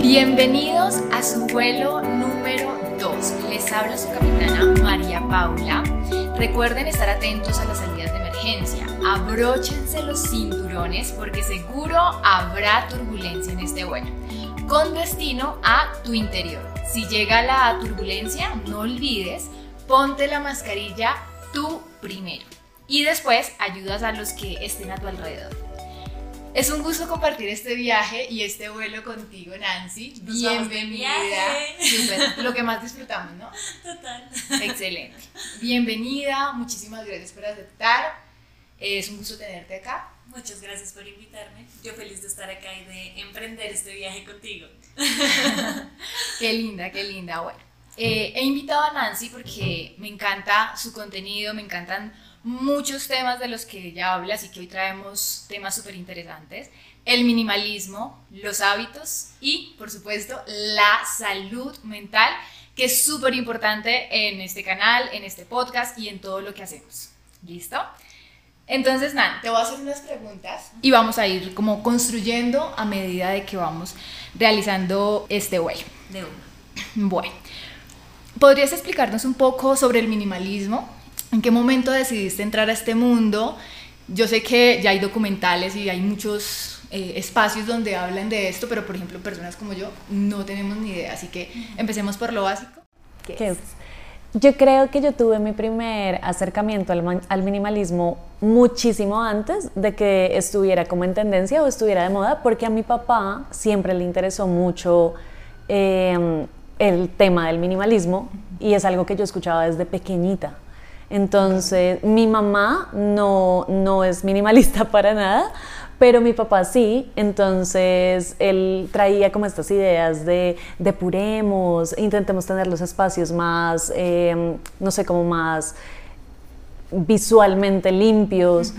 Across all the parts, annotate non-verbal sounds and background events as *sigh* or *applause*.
Bienvenidos a su vuelo número 2. Les habla su capitana María Paula. Recuerden estar atentos a las salidas de emergencia. Abróchense los cinturones porque seguro habrá turbulencia en este vuelo. Con destino a tu interior. Si llega la turbulencia, no olvides, ponte la mascarilla tú primero. Y después ayudas a los que estén a tu alrededor. Es un gusto compartir este viaje y este vuelo contigo, Nancy. Nos Bienvenida. Súper, lo que más disfrutamos, ¿no? Total. Excelente. Bienvenida, muchísimas gracias por aceptar. Es un gusto tenerte acá. Muchas gracias por invitarme. Yo feliz de estar acá y de emprender este viaje contigo. *laughs* Qué linda, qué linda. Bueno, eh, he invitado a Nancy porque me encanta su contenido, me encantan muchos temas de los que ella habla, así que hoy traemos temas súper interesantes. El minimalismo, los hábitos y, por supuesto, la salud mental, que es súper importante en este canal, en este podcast y en todo lo que hacemos. ¿Listo? Entonces, Nan, te voy a hacer unas preguntas y vamos a ir como construyendo a medida de que vamos realizando este vuelo. De. Bueno, ¿podrías explicarnos un poco sobre el minimalismo? ¿En qué momento decidiste entrar a este mundo? Yo sé que ya hay documentales y hay muchos eh, espacios donde hablan de esto, pero por ejemplo, personas como yo no tenemos ni idea, así que empecemos por lo básico. ¿Qué ¿Qué es? es? Yo creo que yo tuve mi primer acercamiento al, al minimalismo muchísimo antes de que estuviera como en tendencia o estuviera de moda, porque a mi papá siempre le interesó mucho eh, el tema del minimalismo y es algo que yo escuchaba desde pequeñita. Entonces, mi mamá no, no es minimalista *laughs* para nada, pero mi papá sí, entonces él traía como estas ideas de depuremos, intentemos tener los espacios más, eh, no sé, como más visualmente limpios.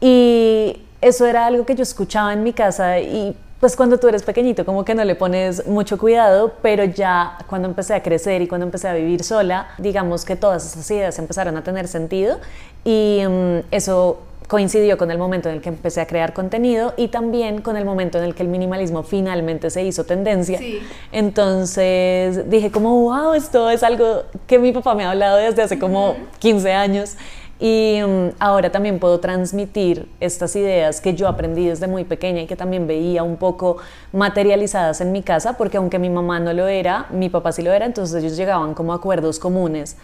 Y eso era algo que yo escuchaba en mi casa y pues cuando tú eres pequeñito como que no le pones mucho cuidado, pero ya cuando empecé a crecer y cuando empecé a vivir sola, digamos que todas esas ideas empezaron a tener sentido y mm, eso coincidió con el momento en el que empecé a crear contenido y también con el momento en el que el minimalismo finalmente se hizo tendencia. Sí. Entonces dije como, wow, esto es algo que mi papá me ha hablado desde hace como 15 años y mm, ahora también puedo transmitir estas ideas que yo aprendí desde muy pequeña y que también veía un poco materializadas en mi casa, porque aunque mi mamá no lo era, mi papá sí lo era, entonces ellos llegaban como a acuerdos comunes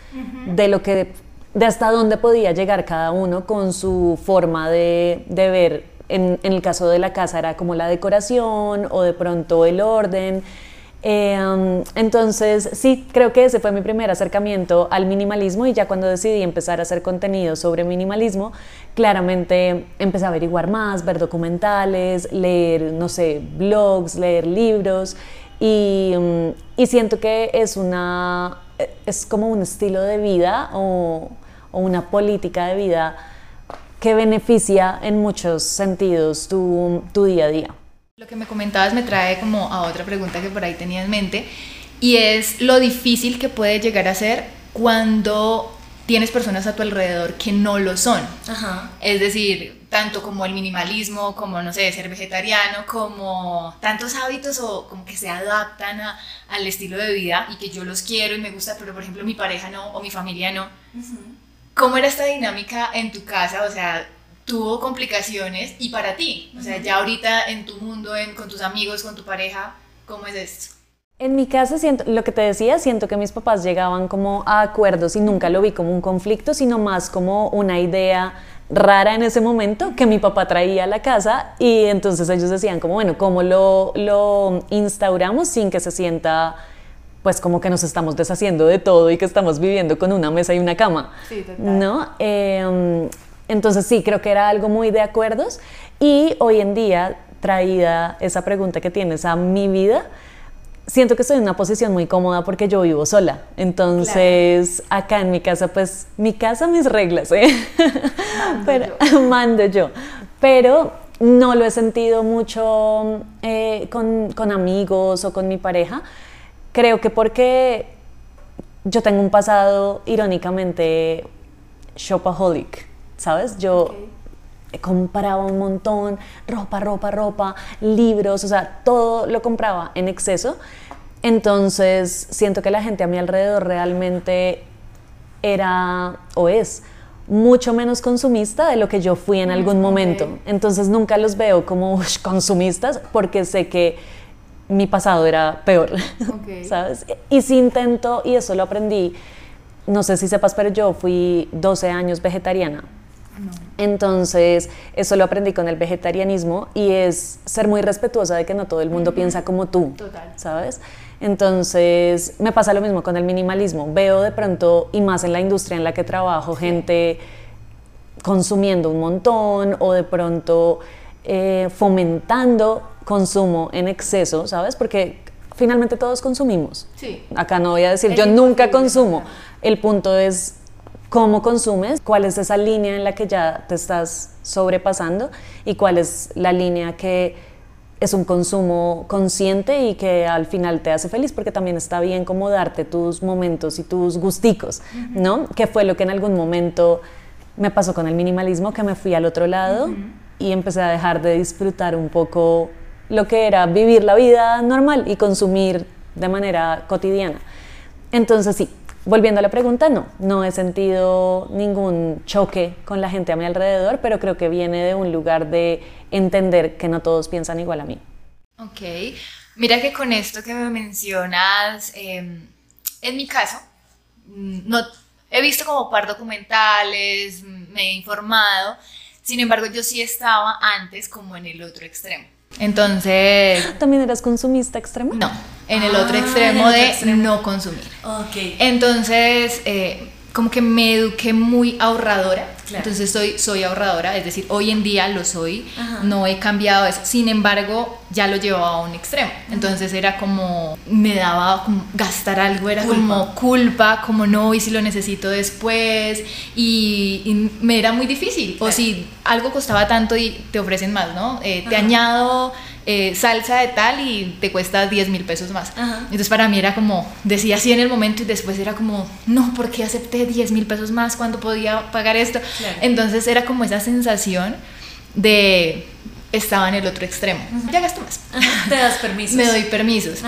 de lo que de hasta dónde podía llegar cada uno con su forma de, de ver. En, en el caso de la casa era como la decoración o de pronto el orden. Eh, entonces, sí, creo que ese fue mi primer acercamiento al minimalismo y ya cuando decidí empezar a hacer contenido sobre minimalismo, claramente empecé a averiguar más, ver documentales, leer, no sé, blogs, leer libros y, um, y siento que es una, es como un estilo de vida o, o una política de vida que beneficia en muchos sentidos tu, tu día a día. Lo que me comentabas me trae como a otra pregunta que por ahí tenía en mente y es lo difícil que puede llegar a ser cuando tienes personas a tu alrededor que no lo son. Ajá. Es decir, tanto como el minimalismo, como, no sé, ser vegetariano, como tantos hábitos o como que se adaptan a- al estilo de vida y que yo los quiero y me gusta, pero por ejemplo mi pareja no o mi familia no. ¿Cómo era esta dinámica en tu casa? O sea, tuvo complicaciones y para ti, o sea, ya ahorita en tu mundo, en, con tus amigos, con tu pareja, ¿cómo es esto? En mi casa, siento, lo que te decía, siento que mis papás llegaban como a acuerdos y nunca lo vi como un conflicto, sino más como una idea rara en ese momento que mi papá traía a la casa y entonces ellos decían como, bueno, ¿cómo lo, lo instauramos sin que se sienta pues como que nos estamos deshaciendo de todo y que estamos viviendo con una mesa y una cama? Sí, total. ¿No? Eh, entonces sí, creo que era algo muy de acuerdos y hoy en día, traída esa pregunta que tienes a mi vida, siento que estoy en una posición muy cómoda porque yo vivo sola. Entonces, acá en mi casa, pues, mi casa, mis reglas, ¿eh? Mando Pero, yo. *laughs* mando yo. Pero no lo he sentido mucho eh, con, con amigos o con mi pareja. Creo que porque yo tengo un pasado irónicamente shopaholic, ¿sabes? Yo Ok. compraba un montón, ropa, ropa, ropa, libros, o sea, todo lo compraba en exceso. Entonces, siento que la gente a mi alrededor realmente era o es mucho menos consumista de lo que yo fui en algún momento. Entonces, nunca los veo como "Ush, consumistas porque sé que mi pasado era peor, *laughs* Ok. ¿sabes? Y si intento, y eso lo aprendí, no sé si sepas, pero yo fui 12 años vegetariana. Entonces, eso lo aprendí con el vegetarianismo y es ser muy respetuosa de que no todo el mundo piensa como tú, Total. ¿sabes? Entonces, me pasa lo mismo con el minimalismo. Veo de pronto, y más en la industria en la que trabajo, gente consumiendo un montón o de pronto eh, fomentando consumo en exceso, ¿sabes? Porque finalmente todos consumimos. Sí. Acá no voy a decir, yo nunca consumo. El punto es cómo consumes, cuál es esa línea en la que ya te estás sobrepasando y cuál es la línea que es un consumo consciente y que al final te hace feliz, porque también está bien como darte tus momentos y tus gusticos, ¿no? Que fue lo que en algún momento me pasó con el minimalismo, que me fui al otro lado y empecé a dejar de disfrutar un poco lo que era vivir la vida normal y consumir de manera cotidiana. Entonces sí, volviendo a la pregunta, no, no he sentido ningún choque con la gente a mi alrededor, pero creo que viene de un lugar de entender que no todos piensan igual a mí. Ok, mira que con esto que me mencionas, eh, en mi caso, mm, no, he visto como par documentales, mm, me he informado, sin embargo yo sí estaba antes como en el otro extremo. Entonces, *gasps* ¿También eras consumista extremo? no, en el Ah, otro el extremo otro de extremo. no consumir. Ok. Entonces, eh, como que me eduqué muy ahorradora. Claro. Entonces soy, soy ahorradora, es decir, hoy en día lo soy, Ajá. no he cambiado eso. Sin embargo, ya lo llevaba a un extremo. Entonces era como, me daba como gastar algo, era Culpa. como culpa, como no, y si lo necesito después. Y, y me era muy difícil. O si algo costaba tanto y te ofrecen más, ¿no? Eh, te añado eh, salsa de tal y te cuesta 10 mil pesos más. Ajá. Entonces para mí era como, decía así en el momento y después era como, no, ¿por qué acepté 10 mil pesos más cuando podía pagar esto? Claro. Entonces era como esa sensación de, estaba en el otro extremo. Ya gasto más. Te das permiso. Me doy permisos.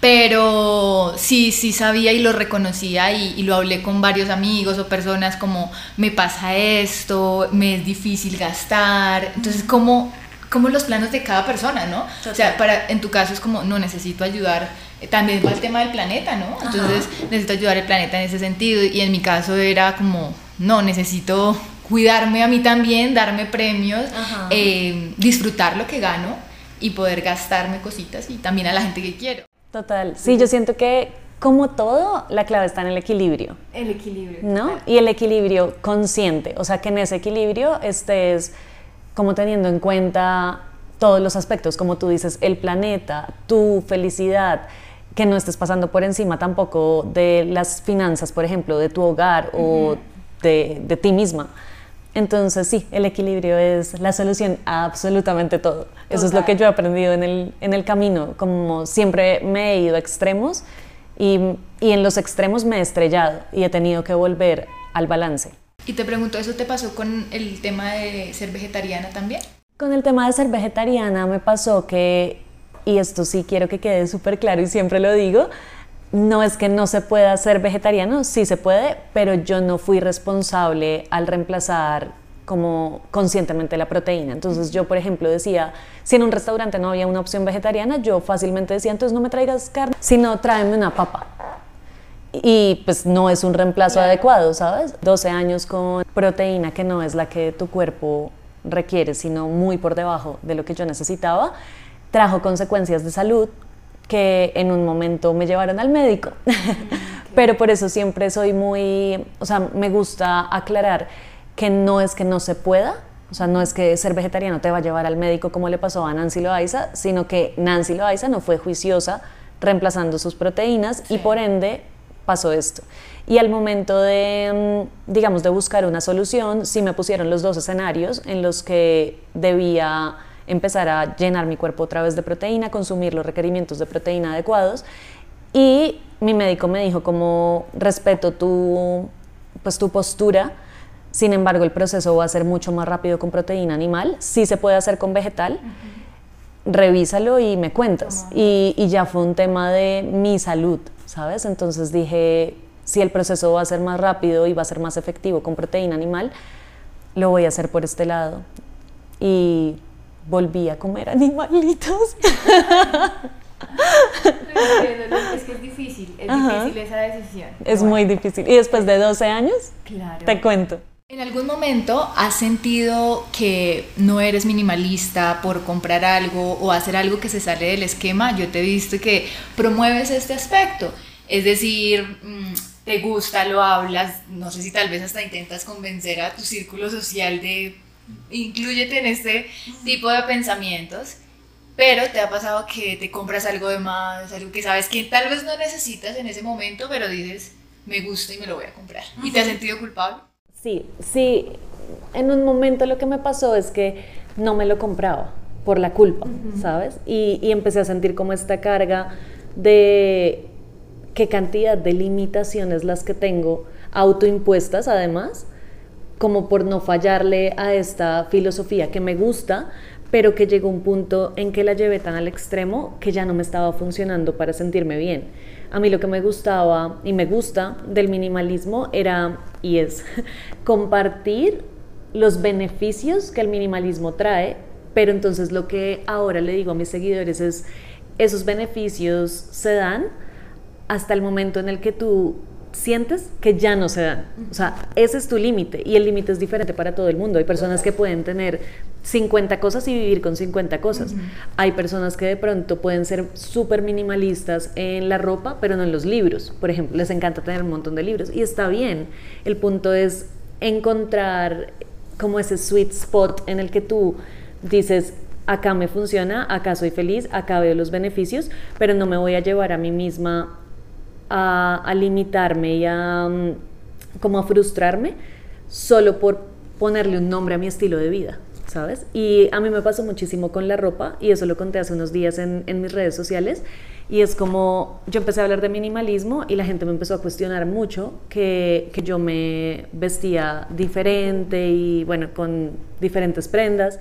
Pero sí, sí sabía y lo reconocía y, y lo hablé con varios amigos o personas como me pasa esto, me es difícil gastar. Entonces, como, como los planos de cada persona, ¿no? O sea, para, en tu caso es como, no, necesito ayudar. Eh, También va el tema del planeta, ¿no? Entonces, necesito ayudar al planeta en ese sentido. Y en mi caso era como, no, necesito cuidarme a mí también, darme premios, eh, disfrutar lo que gano y poder gastarme cositas y también a la gente que quiero. Total. Sí, yo siento que como todo, la clave está en el equilibrio. El equilibrio. ¿no? Y el equilibrio consciente, o sea, que en ese equilibrio estés como teniendo en cuenta todos los aspectos, como tú dices, el planeta, tu felicidad, que no estés pasando por encima tampoco de las finanzas, por ejemplo, de tu hogar o de, de ti misma. Entonces, sí, el equilibrio es la solución a absolutamente todo. Eso es lo que yo he aprendido en el, en el camino, como siempre me he ido a extremos y, y en los extremos me he estrellado y he tenido que volver al balance. Y te pregunto, ¿eso te pasó con el tema de ser vegetariana también? Con el tema de ser vegetariana me pasó que, y esto sí quiero que quede súper claro y siempre lo digo, no es que no se pueda ser vegetariano, sí se puede, pero yo no fui responsable al reemplazar como conscientemente la proteína. Entonces yo, por ejemplo, decía, si en un restaurante no había una opción vegetariana, yo fácilmente decía, entonces no me traigas carne, sino tráeme una papa. Y pues no es un reemplazo Claro. adecuado, ¿sabes? 12 años con proteína que no es la que tu cuerpo requiere, sino muy por debajo de lo que yo necesitaba, trajo consecuencias de salud que en un momento me llevaron al médico. *laughs* Pero por eso siempre soy muy, o sea, me gusta aclarar que no es que no se pueda, o sea, no es que ser vegetariano te va a llevar al médico como le pasó a Nancy Loaiza, sino que Nancy Loaiza no fue juiciosa reemplazando sus proteínas y por ende pasó esto. Y al momento de, mm, digamos, de buscar una solución, sí me pusieron los dos escenarios en los que debía empezar a llenar mi cuerpo otra vez de proteína, consumir los requerimientos de proteína adecuados. Y mi médico me dijo como respeto tu, pues, tu postura, Sin embargo, el proceso va a ser mucho más rápido con proteína animal. Sí se puede hacer con vegetal. Revísalo y me cuentas. Y, y ya fue un tema de mi salud, ¿sabes? Entonces dije, si el proceso va a ser más rápido y va a ser más efectivo con proteína animal, lo voy a hacer por este lado. Y volví a comer animalitos. es que es difícil, es difícil esa decisión. Es muy difícil. ¿Y después de 12 años? Claro. Te cuento. ¿En algún momento has sentido que no eres minimalista por comprar algo o hacer algo que se sale del esquema? Yo te he visto que promueves este aspecto. Es decir, mm, te gusta, lo hablas, no sé si tal vez hasta intentas convencer a tu círculo social de incluyete en este tipo de pensamientos, pero te ha pasado que te compras algo de más, algo que sabes que tal vez no necesitas en ese momento, pero dices, me gusta y me lo voy a comprar. ¿Y te has sentido culpable? Sí, sí. En un momento lo que me pasó es que no me lo compraba por la culpa, ¿sabes? Y, y empecé a sentir como esta carga de qué cantidad de limitaciones las que tengo autoimpuestas además, como por no fallarle a esta filosofía que me gusta, pero que llegó un punto en que la llevé tan al extremo que ya no me estaba funcionando para sentirme bien. A mí lo que me gustaba y me gusta del minimalismo era y es *laughs* compartir los beneficios que el minimalismo trae, pero entonces lo que ahora le digo a mis seguidores es, esos beneficios se dan hasta el momento en el que tú sientes que ya no se dan. O sea, ese es tu límite y el límite es diferente para todo el mundo. Hay personas que pueden tener 50 cosas y vivir con 50 cosas. Hay personas que de pronto pueden ser súper minimalistas en la ropa, pero no en los libros. Por ejemplo, les encanta tener un montón de libros y está bien. El punto es encontrar como ese sweet spot en el que tú dices, acá me funciona, acá soy feliz, acá veo los beneficios, pero no me voy a llevar a mí misma a, limitarme y a mm, como a frustrarme solo por ponerle un nombre a mi estilo de vida. ¿Sabes? Y a mí me pasó muchísimo con la ropa y eso lo conté hace unos días en, en mis redes sociales y es como yo empecé a hablar de minimalismo y la gente me empezó a cuestionar mucho que, que yo me vestía diferente y bueno, con diferentes prendas.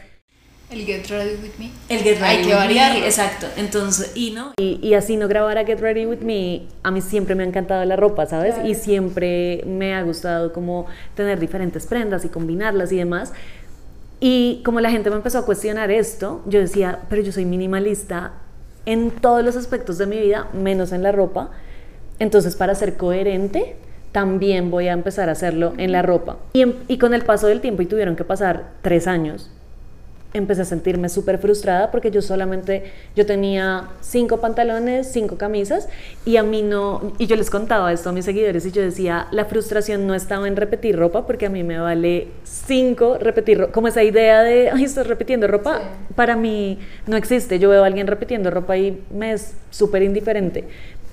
El Get Ready With Me. El Get Ready Hay que. Me, exacto. Entonces, y no. Y, y así no grabara Get Ready With Me, a mí siempre me ha encantado la ropa, ¿sabes? Claro. Y siempre me ha gustado como tener diferentes prendas y combinarlas y demás. Y como la gente me empezó a cuestionar esto, yo decía, pero yo soy minimalista en todos los aspectos de mi vida, menos en la ropa. Entonces, para ser coherente, también voy a empezar a hacerlo en la ropa. Y, y con el paso del tiempo, y tuvieron que pasar tres años, empecé a sentirme súper frustrada porque yo solamente, yo tenía cinco pantalones, cinco camisas y a mí no, y yo les contaba esto a mis seguidores y yo decía, la frustración no estaba en repetir ropa porque a mí me vale cinco repetir ropa, como esa idea de, ay, estoy repitiendo ropa, Sí. para mí no existe, yo veo a alguien repitiendo ropa y me es súper indiferente.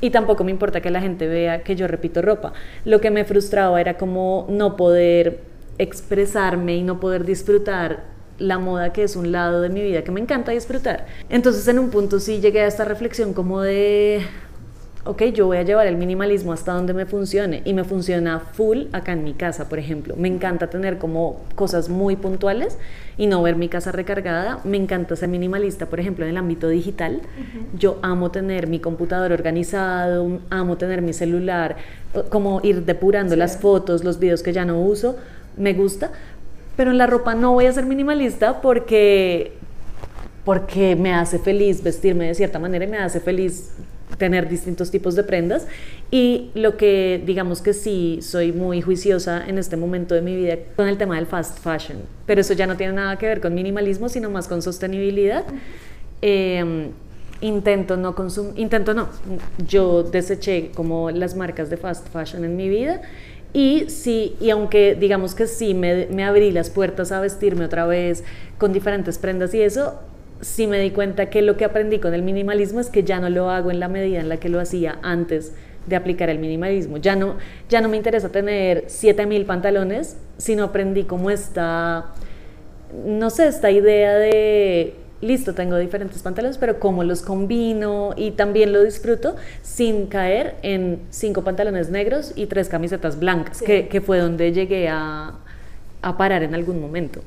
Y tampoco me importa que la gente vea que yo repito ropa. Lo que me frustraba era como no poder expresarme y no poder disfrutar la moda que es un lado de mi vida que me encanta disfrutar. Entonces en un punto sí llegué a esta reflexión como de, ok, yo voy a llevar el minimalismo hasta donde me funcione y me funciona full acá en mi casa, por ejemplo. Me encanta tener como cosas muy puntuales y no ver mi casa recargada. Me encanta ser minimalista, por ejemplo, en el ámbito digital. Yo amo tener mi computador organizado, amo tener mi celular, como ir depurando las fotos, los videos que ya no uso. Me gusta, pero en la ropa no voy a ser minimalista porque porque me hace feliz vestirme de cierta manera y me hace feliz tener distintos tipos de prendas. Y lo que digamos que sí soy muy juiciosa en este momento de mi vida con el tema del fast fashion. Pero eso ya no tiene nada que ver con minimalismo sino más con sostenibilidad. Eh, intento no consumir intento no. Yo deseché como las marcas de fast fashion en mi vida y sí, y aunque digamos que sí me, me abrí las puertas a vestirme otra vez con diferentes prendas y eso, sí me di cuenta que lo que aprendí con el minimalismo es que ya no lo hago en la medida en la que lo hacía antes de aplicar el minimalismo. Ya no, ya no me interesa tener 7000 pantalones, sino aprendí como esta, no sé, esta idea de, listo, tengo diferentes pantalones, pero cómo los combino y también lo disfruto sin caer en cinco pantalones negros y tres camisetas blancas, Sí. que, que fue donde llegué a, a parar en algún momento.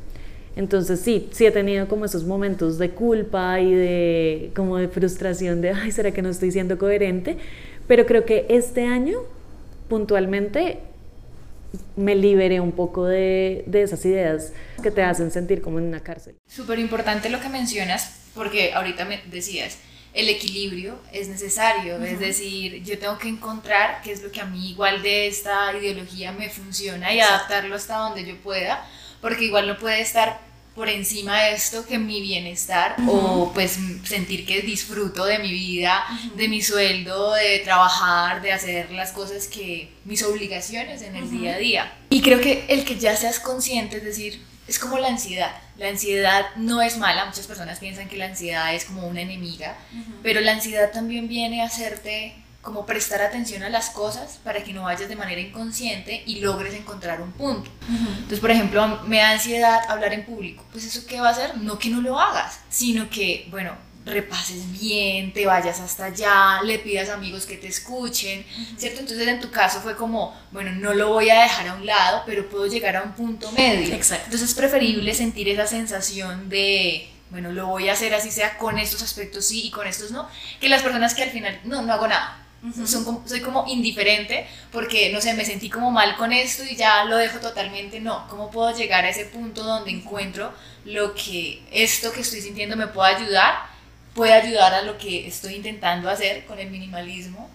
Entonces sí, sí he tenido como esos momentos de culpa y de como de frustración de, ay, ¿será que no estoy siendo coherente? Pero creo que este año, puntualmente, me liberé un poco de, de esas ideas que te hacen sentir como en una cárcel. Súper importante lo que mencionas, porque ahorita me decías, el equilibrio es necesario, es decir, yo tengo que encontrar qué es lo que a mí igual de esta ideología me funciona y adaptarlo hasta donde yo pueda, porque igual no puede estar por encima de esto que mi bienestar o pues sentir que disfruto de mi vida, de mi sueldo, de trabajar, de hacer las cosas que mis obligaciones en el día a día. Y creo que el que ya seas consciente, es decir, es como la ansiedad. La ansiedad no es mala, muchas personas piensan que la ansiedad es como una enemiga, pero la ansiedad también viene a hacerte como prestar atención a las cosas para que no vayas de manera inconsciente y logres encontrar un punto. Entonces, por ejemplo, me da ansiedad hablar en público. Pues eso qué va a hacer? No que no lo hagas, sino que, bueno, repases bien, te vayas hasta allá, le pidas amigos que te escuchen, ¿cierto? Entonces en tu caso fue como, bueno, no lo voy a dejar a un lado, pero puedo llegar a un punto medio. Exacto. Entonces es preferible sentir esa sensación de, bueno, lo voy a hacer así sea con estos aspectos sí y con estos no, que las personas que al final, no, no hago nada. Son como- soy como indiferente porque, no sé, me sentí como mal con esto y ya lo dejo totalmente. No, ¿cómo puedo llegar a ese punto donde encuentro lo que esto que estoy sintiendo me puede ayudar? Puede ayudar a lo que estoy intentando hacer con el minimalismo,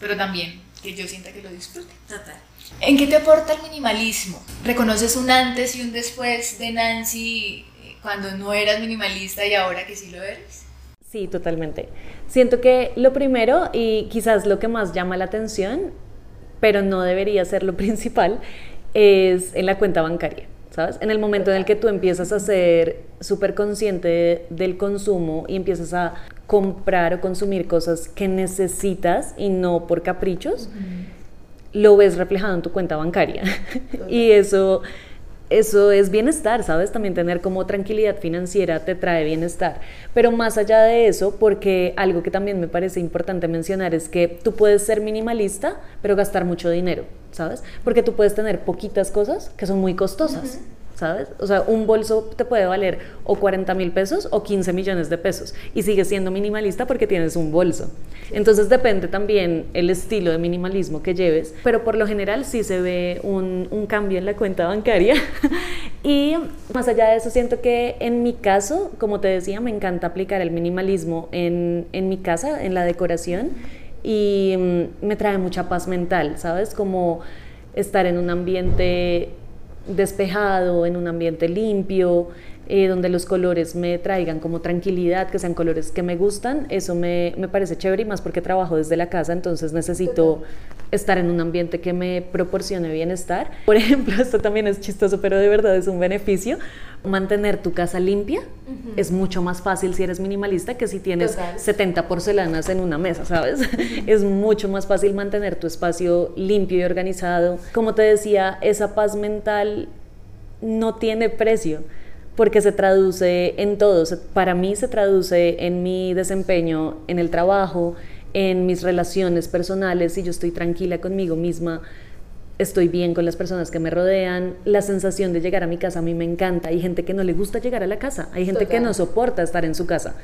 pero también que yo sienta que lo disfrute. Total. ¿En qué te aporta el minimalismo? ¿Reconoces un antes y un después de Nancy eh, cuando no eras minimalista y ahora que sí lo eres? Sí, totalmente. Siento que lo primero y quizás lo que más llama la atención, pero no debería ser lo *laughs* principal, es en la cuenta bancaria, ¿sabes? En el momento en el que tú empiezas a ser súper consciente del consumo y empiezas a comprar o consumir cosas que necesitas y no por caprichos, lo ves reflejado en tu cuenta bancaria. *laughs* y eso, eso es bienestar, ¿sabes? También tener como tranquilidad financiera te trae bienestar. Pero más allá de eso, porque algo que también me parece importante mencionar es que tú puedes ser minimalista, pero gastar mucho dinero, ¿sabes? Porque tú puedes tener poquitas cosas que son muy costosas. ¿Sabes? O sea, un bolso te puede valer o 40 mil pesos o 15 millones de pesos y sigues siendo minimalista porque tienes un bolso. Entonces depende también el estilo de minimalismo que lleves, pero por lo general sí se ve un, un cambio en la cuenta bancaria. *laughs* y más allá de eso, siento que en mi caso, como te decía, me encanta aplicar el minimalismo en, en mi casa, en la decoración, y mm, me trae mucha paz mental, ¿sabes? Como estar en un ambiente despejado, en un ambiente limpio, eh, donde los colores me traigan como tranquilidad, que sean colores que me gustan, eso me, me parece chévere y más porque trabajo desde la casa, entonces necesito estar en un ambiente que me proporcione bienestar. Por ejemplo, *laughs* esto también es chistoso, pero de verdad es un beneficio. Mantener tu casa limpia es mucho más fácil si eres minimalista que si tienes Total. 70 porcelanas en una mesa, ¿sabes? *laughs* es mucho más fácil mantener tu espacio limpio y organizado. Como te decía, esa paz mental no tiene precio porque se traduce en todo. Para mí se traduce en mi desempeño en el trabajo, en mis relaciones personales, si yo estoy tranquila conmigo misma, estoy bien con las personas que me rodean, la sensación de llegar a mi casa a mí me encanta. Hay gente que no le gusta llegar a la casa, hay gente que no soporta estar en su casa,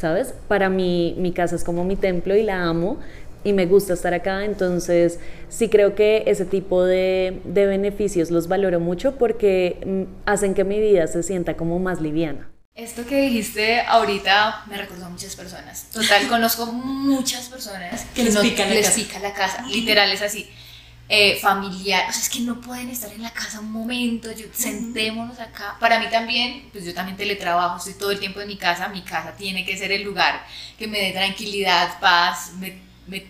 ¿sabes? Para mí mi casa es como mi templo y la amo y me gusta estar acá, entonces sí creo que ese tipo de, de beneficios los valoro mucho porque mm, hacen que mi vida se sienta como más liviana. Esto que dijiste ahorita me recordó a muchas personas. Total, *laughs* conozco muchas personas Que les no- pica la les casa. pica la casa. Literal, es así. Eh, familiar, o sea, es que no pueden estar en la casa un momento, yo, sentémonos acá. Para mí también, pues yo también teletrabajo, estoy todo el tiempo en mi casa, mi casa tiene que ser el lugar que me dé tranquilidad, paz, me, me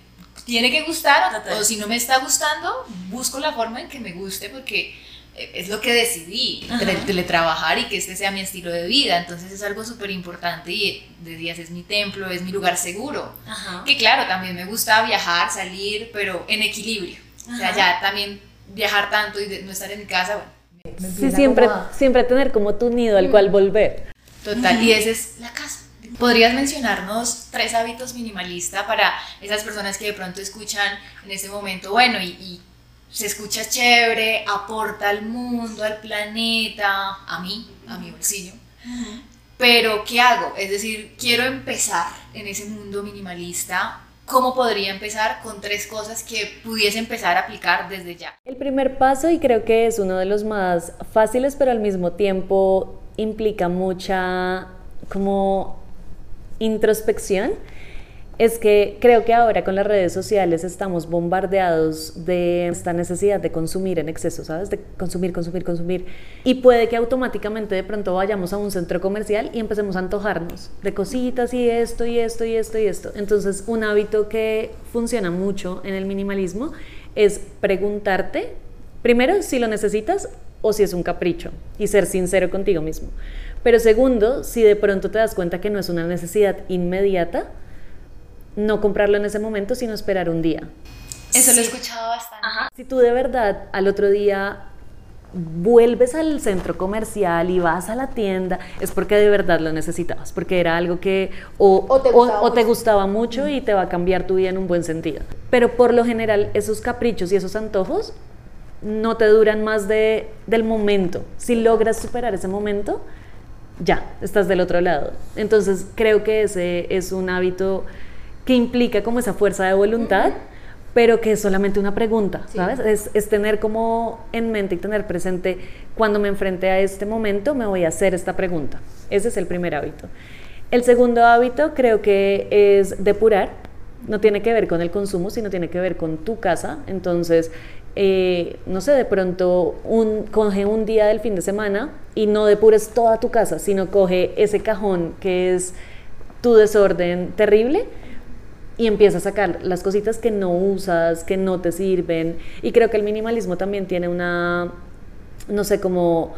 tiene que gustar, o- Total. o si no me está gustando, busco la forma en que me guste porque eh, es lo que decidí, teletrabajar y que este sea mi estilo de vida. Entonces es algo súper importante y de días es mi templo, es mi lugar seguro. Ajá. Que claro, también me gusta viajar, salir, pero en equilibrio. O sea, ya también viajar tanto y de- no estar en mi casa, bueno. me- me Sí, siempre, como siempre tener como tu nido al cual volver. Total, y esa es la casa. ¿Podrías mencionarnos tres hábitos minimalista para esas personas que de pronto escuchan en este momento, bueno, y, y se escucha chévere, aporta al mundo, al planeta, a mí, a mi bolsillo. Pero, ¿qué hago? Es decir, quiero empezar en ese mundo minimalista. ¿Cómo podría empezar con tres cosas que pudiese empezar a aplicar desde ya? El primer paso, y creo que es uno de los más fáciles, pero al mismo tiempo implica mucha como introspección, es que creo que ahora con las redes sociales estamos bombardeados de esta necesidad de consumir en exceso, ¿sabes? De consumir, consumir, consumir. Y puede que automáticamente de pronto vayamos a un centro comercial y empecemos a antojarnos de cositas y esto y esto y esto y esto. Entonces, un hábito que funciona mucho en el minimalismo es preguntarte, primero, si lo necesitas o si es un capricho y ser sincero contigo mismo. Pero segundo, si de pronto te das cuenta que no es una necesidad inmediata, no comprarlo en ese momento, sino esperar un día. Eso lo he escuchado bastante. Si tú de verdad al otro día vuelves al centro comercial y vas a la tienda, es porque de verdad lo necesitabas, porque era algo que o, O te o- gustaba o te mucho. gustaba mucho y te va a cambiar tu vida en un buen sentido. Pero por lo general esos caprichos y esos antojos no te duran más de, del momento. Si logras superar ese momento, ya, estás del otro lado. Entonces creo que ese es un hábito que implica como esa fuerza de voluntad, pero que es solamente una pregunta, ¿sabes? Es, es tener como en mente y tener presente, cuando me enfrente a este momento, me voy a hacer esta pregunta. Ese es el primer hábito. El segundo hábito creo que es depurar. No tiene que ver con el consumo, sino tiene que ver con tu casa. Entonces, eh, no sé, de pronto un, coge un día del fin de semana y no depures toda tu casa, sino coge ese cajón que es tu desorden terrible y empieza a sacar las cositas que no usas, que no te sirven. Y creo que el minimalismo también tiene una, no sé, como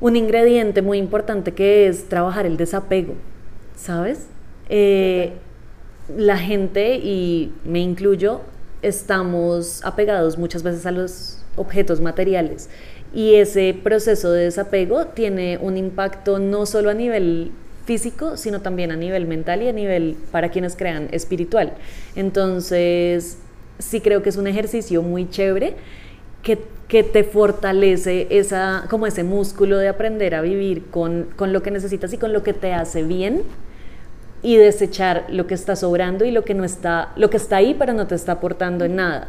un ingrediente muy importante que es trabajar el desapego, ¿sabes? Eh, la gente, y me incluyo, estamos apegados muchas veces a los objetos materiales. Y ese proceso de desapego tiene un impacto no solo a nivel físico, sino también a nivel mental y a nivel, para quienes crean, espiritual. Entonces, sí creo que es un ejercicio muy chévere que, que te fortalece esa, como ese músculo de aprender a vivir con, con lo que necesitas y con lo que te hace bien y desechar lo que está sobrando y lo que no está, lo que está ahí pero no te está aportando en nada.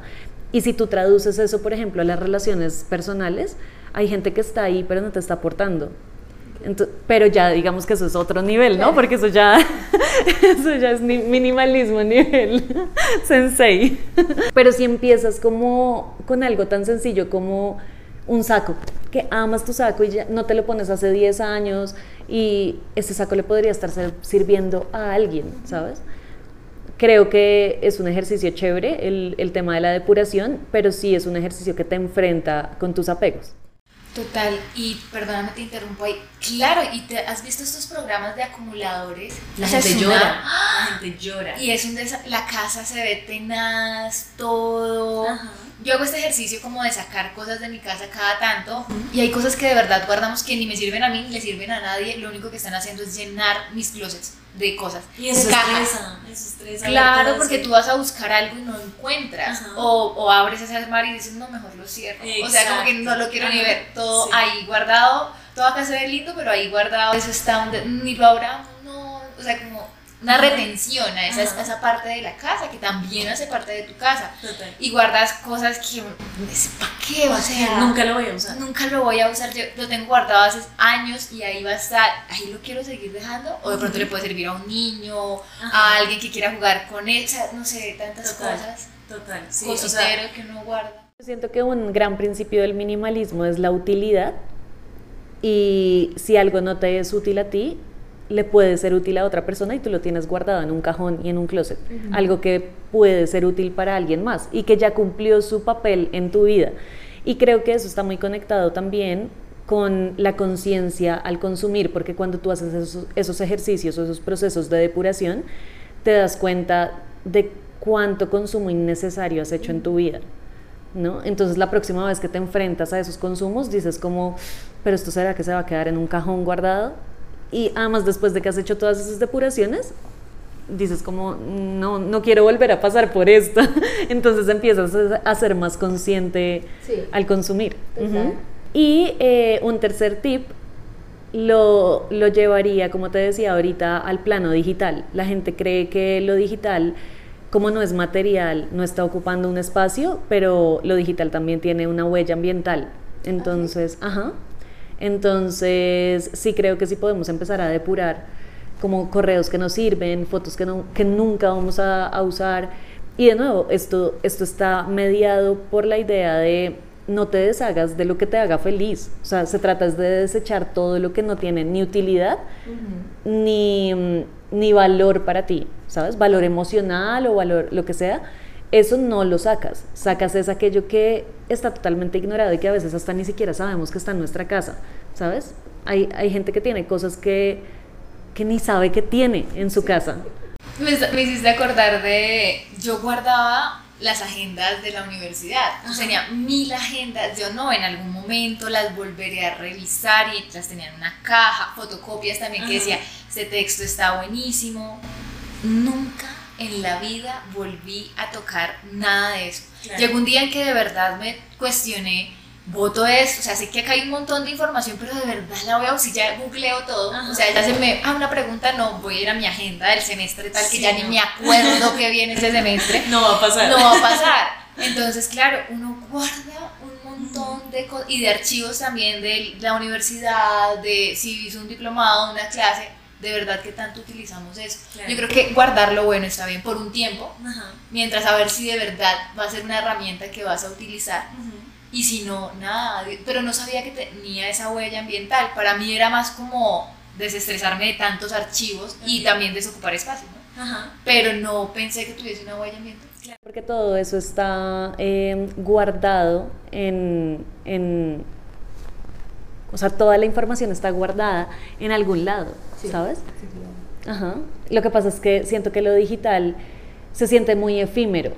Y si tú traduces eso, por ejemplo, a las relaciones personales, hay gente que está ahí pero no te está aportando. Ento- pero ya digamos que eso es otro nivel, ¿no? Porque eso ya, *laughs* eso ya es ni- minimalismo nivel *laughs* sensei. Pero si empiezas como con algo tan sencillo como un saco, que amas tu saco y ya no te lo pones hace 10 años y ese saco le podría estar sirviendo a alguien, ¿sabes? Creo que es un ejercicio chévere el, el tema de la depuración, pero sí es un ejercicio que te enfrenta con tus apegos. Total, y perdóname te interrumpo ahí. Claro, y te, has visto estos programas de acumuladores. La O sea, gente llora. La gente llora. Y es un la casa se ve tenaz, todo. Ajá. Yo hago este ejercicio como de sacar cosas de mi casa cada tanto y hay cosas que de verdad guardamos que ni me sirven a mí ni le sirven a nadie. Lo único que están haciendo es llenar mis closets de cosas. Y eso estresa. Eso estresa. Claro, porque tú vas a buscar algo y no encuentras. O, o abres ese armario y dices, no, mejor lo cierro. O sea, como que no lo quiero ni ver. Todo Sí. ahí guardado. Todo acá se ve lindo, pero ahí guardado. Eso está donde ni lo abramos, no. O sea, como una retención a esa, a esa parte de la casa que también hace parte de tu casa. Total. Y guardas cosas que. ¿Para qué? O sea. Nunca lo voy a usar. Nunca lo voy a usar, yo lo tengo guardado hace años y ahí va a estar, ahí lo quiero seguir dejando, o de pronto le puede servir a un niño, a Ajá. alguien que quiera jugar con él, o sea, no sé, tantas Total. cosas, Total. Sí, o sea, que uno guarda. Yo siento que un gran principio del minimalismo es la utilidad y si algo no te es útil a ti, le puede ser útil a otra persona y tú lo tienes guardado en un cajón y en un closet. Algo que puede ser útil para alguien más y que ya cumplió su papel en tu vida. Y creo que eso está muy conectado también con la conciencia al consumir, porque cuando tú haces esos, esos ejercicios o esos procesos de depuración, te das cuenta de cuánto consumo innecesario has hecho en tu vida. ¿no? Entonces la próxima vez que te enfrentas a esos consumos dices como, pero esto será que se va a quedar en un cajón guardado. Y además después de que has hecho todas esas depuraciones, dices como, no, no quiero volver a pasar por esto. *laughs* Entonces empiezas a ser más consciente Sí. al consumir. Total. Ujú. Y eh, un tercer tip lo, lo llevaría, como te decía ahorita, al plano digital. La gente cree que lo digital, como no es material, no está ocupando un espacio, pero lo digital también tiene una huella ambiental. Entonces, ajá. Entonces, sí creo que sí podemos empezar a depurar como correos que nos sirven, fotos que, no, que nunca vamos a, a usar. Y de nuevo, esto, esto está mediado por la idea de no te deshagas de lo que te haga feliz. O sea, se trata de desechar todo lo que no tiene ni utilidad ni, mm, ni valor para ti, ¿sabes? Valor emocional o valor, lo que sea. Eso no lo sacas. Sacas es aquello que está totalmente ignorado y que a veces hasta ni siquiera sabemos que está en nuestra casa, ¿sabes? Hay, hay gente que tiene cosas que, que ni sabe que tiene en su casa. Me, me hiciste acordar de. Yo guardaba las agendas de la universidad. Tenía mil agendas. Yo no, en algún momento las volveré a revisar y las tenía en una caja. Fotocopias también que Ajá. decía: Este texto está buenísimo. Nunca en la vida volví a tocar nada de eso. Claro. Llegó un día en que de verdad me cuestioné. Voto esto, o sea, sé que acá hay un montón de información, pero de verdad la voy a si ya googleo todo. Ajá. O sea, ya se me. Ah, una pregunta, no, voy a ir a mi agenda del semestre tal que ya no. ni me acuerdo que viene ese semestre. *laughs* No va a pasar. No va a pasar. *laughs* Entonces, claro, uno guarda un montón de cosas y de archivos también de la universidad, de si hizo un diplomado, una clase, de verdad que tanto utilizamos eso. Claro. Yo creo que guardarlo bueno está bien por un tiempo, Ajá. mientras a ver si de verdad va a ser una herramienta que vas a utilizar. Y si no, nada, pero no sabía que tenía esa huella ambiental. Para mí era más como desestresarme de tantos archivos y también desocupar espacio, ¿no? Ajá. Pero no pensé que tuviese una huella ambiental. Porque todo eso está eh, guardado en, en- O sea, toda la información está guardada en algún lado, ¿sabes? Ajá. Lo que pasa es que siento que lo digital se siente muy efímero,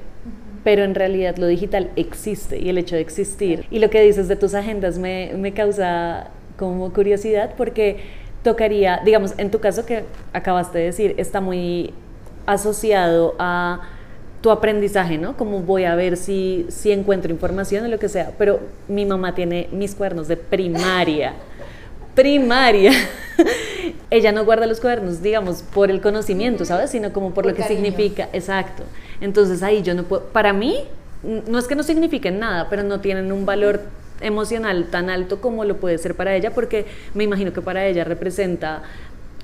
pero en realidad lo digital existe y el hecho de existir. Y lo que dices de tus agendas me, me causa como curiosidad porque tocaría, digamos, en tu caso que acabaste de decir, está muy asociado a tu aprendizaje, ¿no? Como voy a ver si, si encuentro información o lo que sea. Pero mi mamá tiene mis cuadernos de primaria. *laughs* Primaria. *laughs* Ella no guarda los cuadernos, digamos, por el conocimiento, ¿sabes? Sino como por, Por lo que cariño. significa. Exacto. Entonces ahí yo no puedo. Para mí, no es que no signifiquen nada, pero no tienen un valor emocional tan alto como lo puede ser para ella, porque me imagino que para ella representa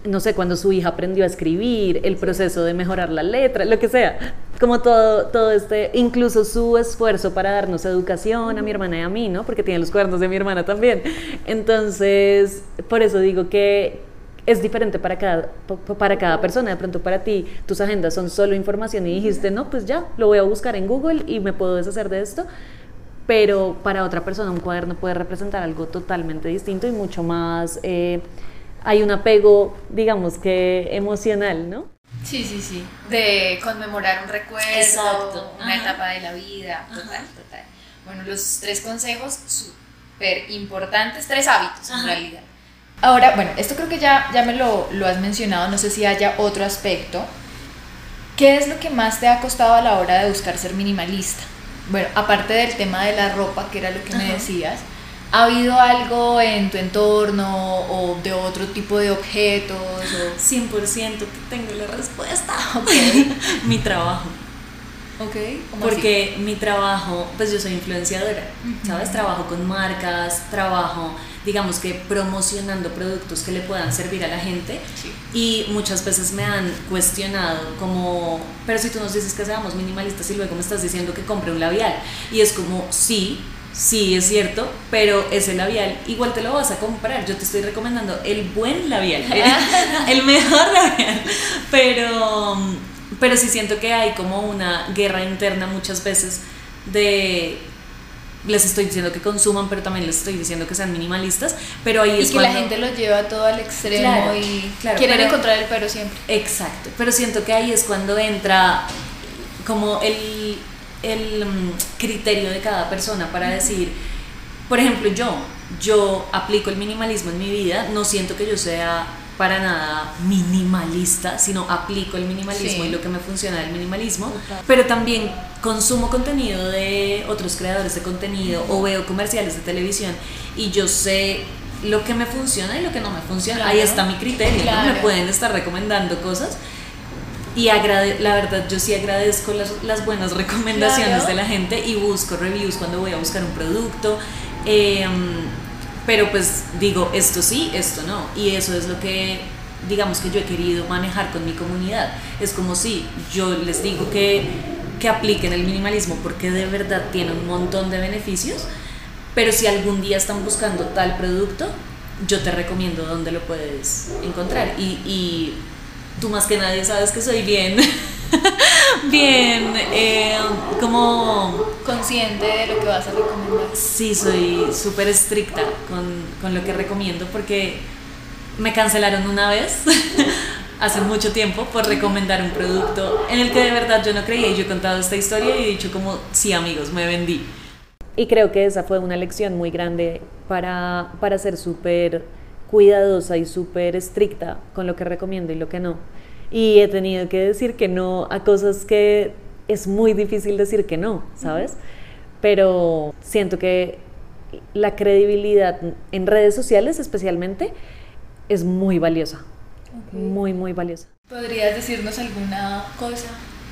no sé, cuando su hija aprendió a escribir, el proceso de mejorar la letra, lo que sea, como todo, todo este, incluso su esfuerzo para darnos educación a mi hermana y a mí, ¿no? Porque tiene los cuernos de mi hermana también. Entonces, por eso digo que es diferente para cada, pa- para cada persona. De pronto para ti tus agendas son solo información y dijiste, no, pues ya, lo voy a buscar en Google y me puedo deshacer de esto. Pero para otra persona un cuaderno puede representar algo totalmente distinto y mucho más... eh, hay un apego, digamos que emocional, ¿no? Sí, sí, sí. De conmemorar un recuerdo, Exacto. una Ajá. etapa de la vida. Total, total. Bueno, los tres consejos súper importantes, tres hábitos en Ajá. realidad. Ahora, bueno, esto creo que ya, ya me lo, lo has mencionado, no sé si haya otro aspecto. ¿Qué es lo que más te ha costado a la hora de buscar ser minimalista? Bueno, aparte del tema de la ropa, que era lo que me decías, ¿ha habido algo en tu entorno o de otro tipo de objetos? O... 100% que tengo la respuesta. Ok. *laughs* mi trabajo. Ok. Porque mi trabajo, pues yo soy influenciadora, ¿sabes? Trabajo con marcas, trabajo, digamos que promocionando productos que le puedan servir a la gente. Sí. Y muchas veces me han cuestionado como, pero si tú nos dices que seamos minimalistas y luego me estás diciendo que compre un labial. Y es como, sí, sí es cierto, pero ese labial igual te lo vas a comprar. Yo te estoy recomendando el buen labial, *laughs* el mejor labial. Pero, pero sí siento que hay como una guerra interna muchas veces de les estoy diciendo que consuman, pero también les estoy diciendo que sean minimalistas, pero ahí Y es que la cuando- gente lo lleva todo al extremo Claro, y claro, quieren pero- encontrar el pero siempre. Exacto, pero siento que ahí es cuando entra como el, el mm, criterio de cada persona para decir, por ejemplo, yo, yo aplico el minimalismo en mi vida, no siento que yo sea para nada minimalista, sino aplico el minimalismo Sí. y lo que me funciona del minimalismo, Total. pero también consumo contenido de otros creadores de contenido o veo comerciales de televisión y yo sé lo que me funciona y lo que no me funciona. Claro. Ahí está mi criterio, me pueden estar recomendando cosas. Y agrade- la verdad, yo sí agradezco las, las buenas recomendaciones Claro. de la gente y busco reviews cuando voy a buscar un producto. eh, pero pues digo, esto sí, esto no. Y eso es lo que, digamos que yo he querido manejar con mi comunidad. Es como si yo les digo que, que apliquen el minimalismo porque de verdad tiene un montón de beneficios. Pero si algún día están buscando tal producto, yo te recomiendo dónde lo puedes encontrar. Y, y tú más que nadie sabes que soy bien, *laughs* bien, eh, como Consciente de lo que vas a recomendar. Sí, soy súper estricta con, con lo que recomiendo porque me cancelaron una vez *laughs* hace mucho tiempo por recomendar un producto en el que de verdad yo no creía y yo he contado esta historia y he dicho como, sí amigos, me vendí. Y creo que esa fue una lección muy grande para, para ser súper cuidadosa y súper estricta con lo que recomiendo y lo que no. Y he tenido que decir que no a cosas que es muy difícil decir que no, ¿sabes? Pero siento que la credibilidad en redes sociales especialmente es muy valiosa. Muy, muy valiosa. ¿Podrías decirnos alguna cosa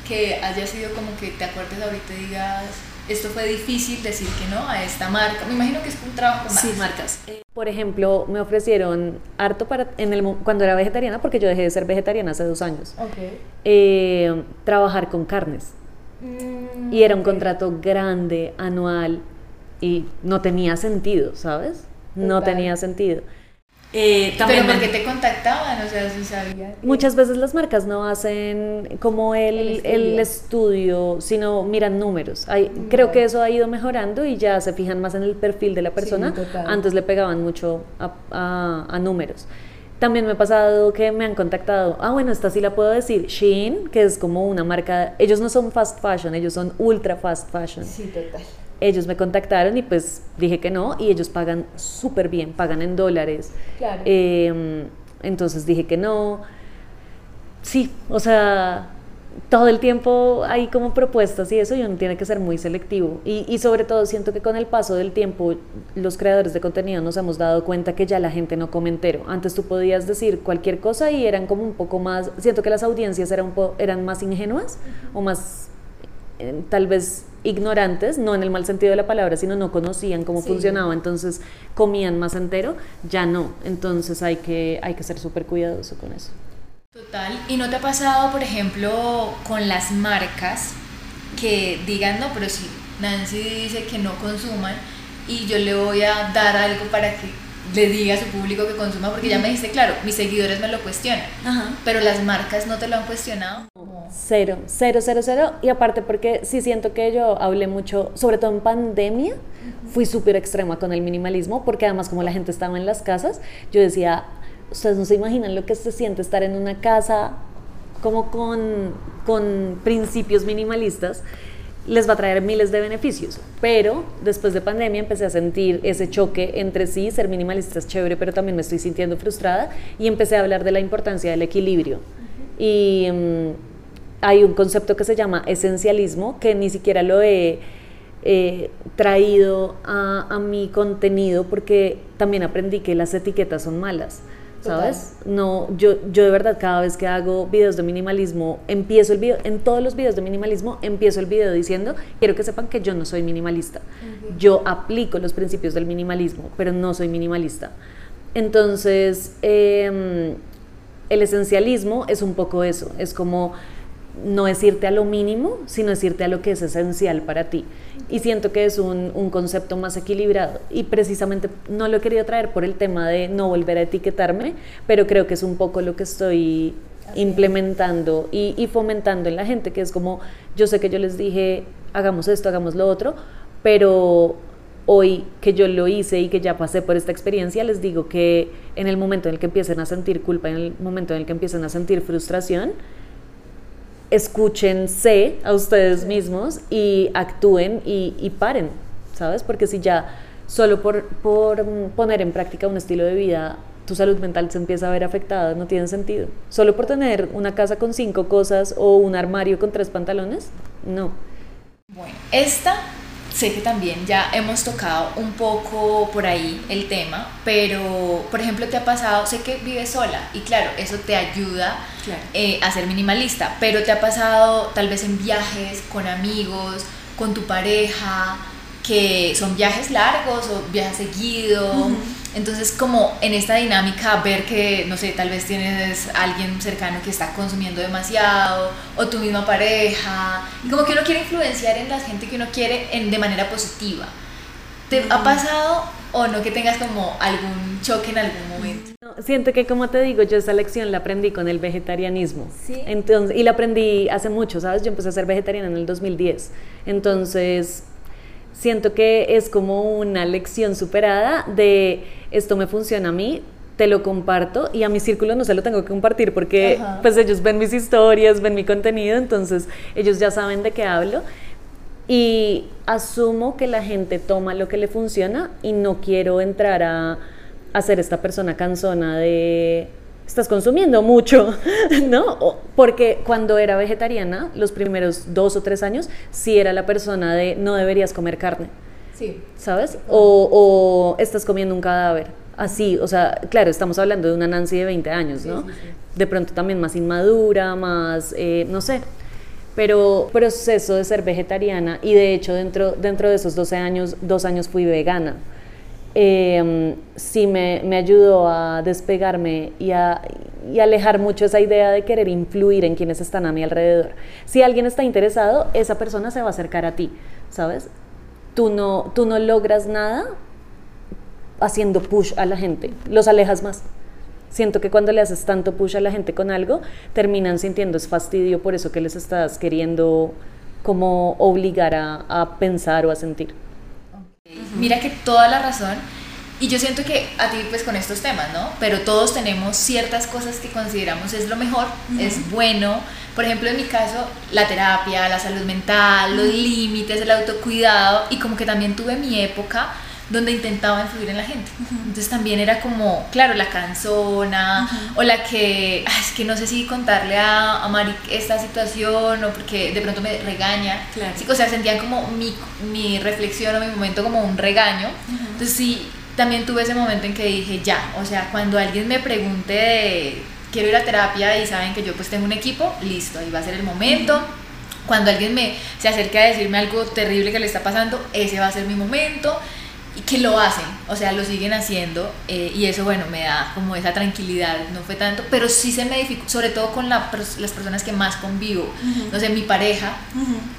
que haya sido como que te acuerdes ahorita y digas, esto fue difícil decir que no a esta marca? Me imagino que es un trabajo con Sí, marcas. marcas. Eh, Por ejemplo, me ofrecieron harto para en el, cuando era vegetariana, porque yo dejé de ser vegetariana hace dos años, Ok. eh, trabajar con carnes. Mm, Y era un ok. contrato grande, anual, y no tenía sentido, ¿sabes? No Total. tenía sentido. Eh, Pero también ¿por me- qué te contactaban? O sea, si sabían. que- Muchas veces las marcas no hacen como el, El el estudio. sino miran números. Hay- creo que eso ha ido mejorando y ya se fijan más en el perfil de la persona. Antes le pegaban mucho a, a- a números. También me ha pasado que me han contactado, ah bueno, esta sí la puedo decir, Shein, que es como una marca, ellos no son fast fashion, ellos son ultra fast fashion. Sí, total. Ellos me contactaron y pues dije que no y ellos pagan súper bien, pagan en dólares. Claro. Eh, entonces dije que no. Sí, o sea, todo el tiempo hay como propuestas y eso y uno tiene que ser muy selectivo. Y, y sobre todo siento que con el paso del tiempo los creadores de contenido nos hemos dado cuenta que ya la gente no come entero. Antes tú podías decir cualquier cosa y eran como un poco más, siento que las audiencias eran, un po- eran más ingenuas o más eh, tal vez ignorantes, no en el mal sentido de la palabra, sino no conocían cómo Sí. funcionaba, entonces comían más entero, ya no, entonces hay que, hay que ser súper cuidadoso con eso. Total. ¿Y no te ha pasado, por ejemplo, con las marcas que digan, no, pero si Nancy dice que no consuman y yo le voy a dar algo para que le diga a su público que consuma? Porque ya me dijiste, claro, mis seguidores me lo cuestionan, Ajá. pero las marcas no te lo han cuestionado. Cero, cero, cero, cero. Y aparte porque sí siento que yo hablé mucho, sobre todo en pandemia, fui súper extrema con el minimalismo, porque además como la gente estaba en las casas, yo decía, ustedes no se imaginan lo que se siente estar en una casa como con, con principios minimalistas, les va a traer miles de beneficios. Pero después de pandemia empecé a sentir ese choque entre sí, ser minimalista es chévere, pero también me estoy sintiendo frustrada y empecé a hablar de la importancia del equilibrio. Y mm, hay un concepto que se llama esencialismo, que ni siquiera lo he eh, traído a, a mi contenido porque también aprendí que las etiquetas son malas. ¿Sabes? No, yo, yo de verdad cada vez que hago videos de minimalismo, empiezo el video, en todos los videos de minimalismo, empiezo el video diciendo, quiero que sepan que yo no soy minimalista. Yo aplico los principios del minimalismo, pero no soy minimalista. Entonces, em, el esencialismo es un poco eso, es como no es irte a lo mínimo, sino es irte a lo que es esencial para ti. Y siento que es un, un concepto más equilibrado. Y precisamente no lo he querido traer por el tema de no volver a etiquetarme, pero creo que es un poco lo que estoy implementando y, y fomentando en la gente, que es como, yo sé que yo les dije, hagamos esto, hagamos lo otro, pero hoy que yo lo hice y que ya pasé por esta experiencia, les digo que en el momento en el que empiecen a sentir culpa, en el momento en el que empiecen a sentir frustración, escúchense a ustedes mismos y actúen y, y paren, ¿sabes? Porque si ya solo por, por poner en práctica un estilo de vida tu salud mental se empieza a ver afectada, no tiene sentido. Solo por tener una casa con cinco cosas o un armario con tres pantalones, no. Bueno, esta sé que también ya hemos tocado un poco por ahí el tema, pero por ejemplo te ha pasado, sé que vives sola y claro, eso te ayuda Claro. eh, a ser minimalista, pero te ha pasado tal vez en viajes con amigos, con tu pareja, que son viajes largos o viajes seguidos. Entonces, como en esta dinámica, ver que, no sé, tal vez tienes alguien cercano que está consumiendo demasiado, o tu misma pareja, y como que uno quiere influenciar en la gente que uno quiere en, de manera positiva. ¿Te ha pasado o no que tengas como algún choque en algún momento? No, Siento que, como te digo, yo esa lección la aprendí con el vegetarianismo. Sí. Entonces, y la aprendí hace mucho, ¿sabes? Yo empecé a ser vegetariana en el 2010. Entonces, siento que es como una lección superada de esto me funciona a mí, te lo comparto y a mi círculo no se lo tengo que compartir porque Ajá. pues ellos ven mis historias, ven mi contenido, entonces ellos ya saben de qué hablo y asumo que la gente toma lo que le funciona y no quiero entrar a, a ser esta persona cansona de estás consumiendo mucho, *laughs* ¿no? Porque cuando era vegetariana, los primeros dos o tres años, sí era la persona de no deberías comer carne, Sí. ¿sabes? O, o estás comiendo un cadáver. Así, o sea, claro, estamos hablando de una Nancy de 20 años, ¿no? De pronto también más inmadura, más, eh, no sé. Pero proceso de ser vegetariana y de hecho dentro, dentro de esos 12 años, dos años fui vegana. Eh, sí me, me ayudó a despegarme y a y alejar mucho esa idea de querer influir en quienes están a mi alrededor. Si alguien está interesado, esa persona se va a acercar a ti, ¿sabes? Tú no, tú no logras nada haciendo push a la gente, los alejas más. Siento que cuando le haces tanto push a la gente con algo, terminan sintiendo es fastidio por eso que les estás queriendo como obligar a, a pensar o a sentir. Mira que toda la razón. Y yo siento que a ti pues con estos temas, ¿no? Pero todos tenemos ciertas cosas que consideramos es lo mejor, es bueno. Por ejemplo, en mi caso, la terapia, la salud mental, los límites, el autocuidado. Y como que también tuve mi época donde intentaba influir en la gente. Entonces también era como, claro, la canzona o la que, "Ay, es que no sé si contarle a, a Mari esta situación o porque de pronto me regaña. Claro. Sí, o sea, sentían como mi, mi reflexión o mi momento como un regaño. Entonces sí, también tuve ese momento en que dije, ya, o sea, cuando alguien me pregunte de, quiero ir a terapia y saben que yo pues tengo un equipo, listo, ahí va a ser el momento. Cuando alguien me se acerque a decirme algo terrible que le está pasando, ese va a ser mi momento. Y que lo hacen, o sea, lo siguen haciendo eh, y eso, bueno, me da como esa tranquilidad, no fue tanto, pero sí se me dificulta, sobre todo con la las personas que más convivo, no sé, mi pareja,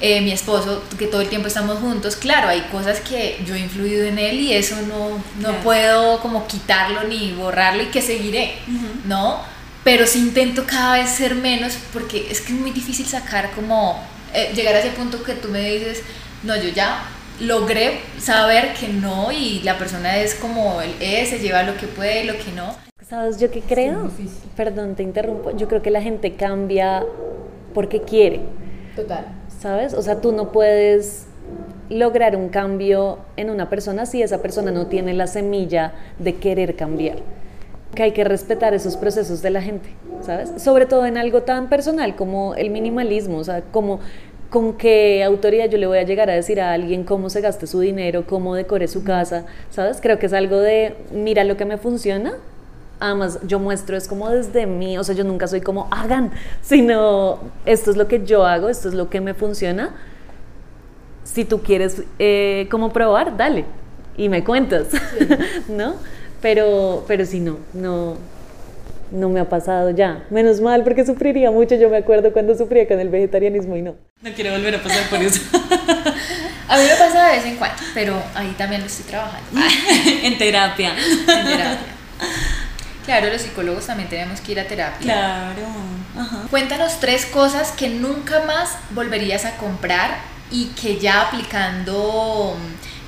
eh, mi esposo, que todo el tiempo estamos juntos, claro, hay cosas que yo he influido en él y eso no, no puedo como quitarlo ni borrarlo y que seguiré, ¿no? Pero sí intento cada vez ser menos porque es que es muy difícil sacar como, eh, llegar a ese punto que tú me dices, no, yo ya logré saber que no y la persona es como él es, se lleva lo que puede y lo que no. ¿Sabes yo qué creo? Perdón, te interrumpo. Yo creo que la gente cambia porque quiere. Total. ¿sabes? O sea, tú no puedes lograr un cambio en una persona si esa persona no tiene la semilla de querer cambiar. Que hay que respetar esos procesos de la gente, ¿sabes? Sobre todo en algo tan personal como el minimalismo, o sea, como con qué autoridad yo le voy a llegar a decir a alguien cómo se gaste su dinero, cómo decore su casa, ¿sabes? Creo que es algo de, mira lo que me funciona, Además, yo muestro es como desde mí, o sea, yo nunca soy como hagan, sino esto es lo que yo hago, esto es lo que me funciona. Si tú quieres eh, como probar, dale y me cuentas, *laughs* ¿no? Pero, pero si no, no, no me ha pasado ya. Menos mal, porque sufriría mucho. Yo me acuerdo cuando sufría con el vegetarianismo y no. No quiero volver a pasar por eso. *laughs* A mí me pasa de vez en cuando, pero ahí también lo estoy trabajando. *laughs* en terapia. en terapia. Claro, los psicólogos también tenemos que ir a terapia. Claro. Ajá. Cuéntanos tres cosas que nunca más volverías a comprar y que ya aplicando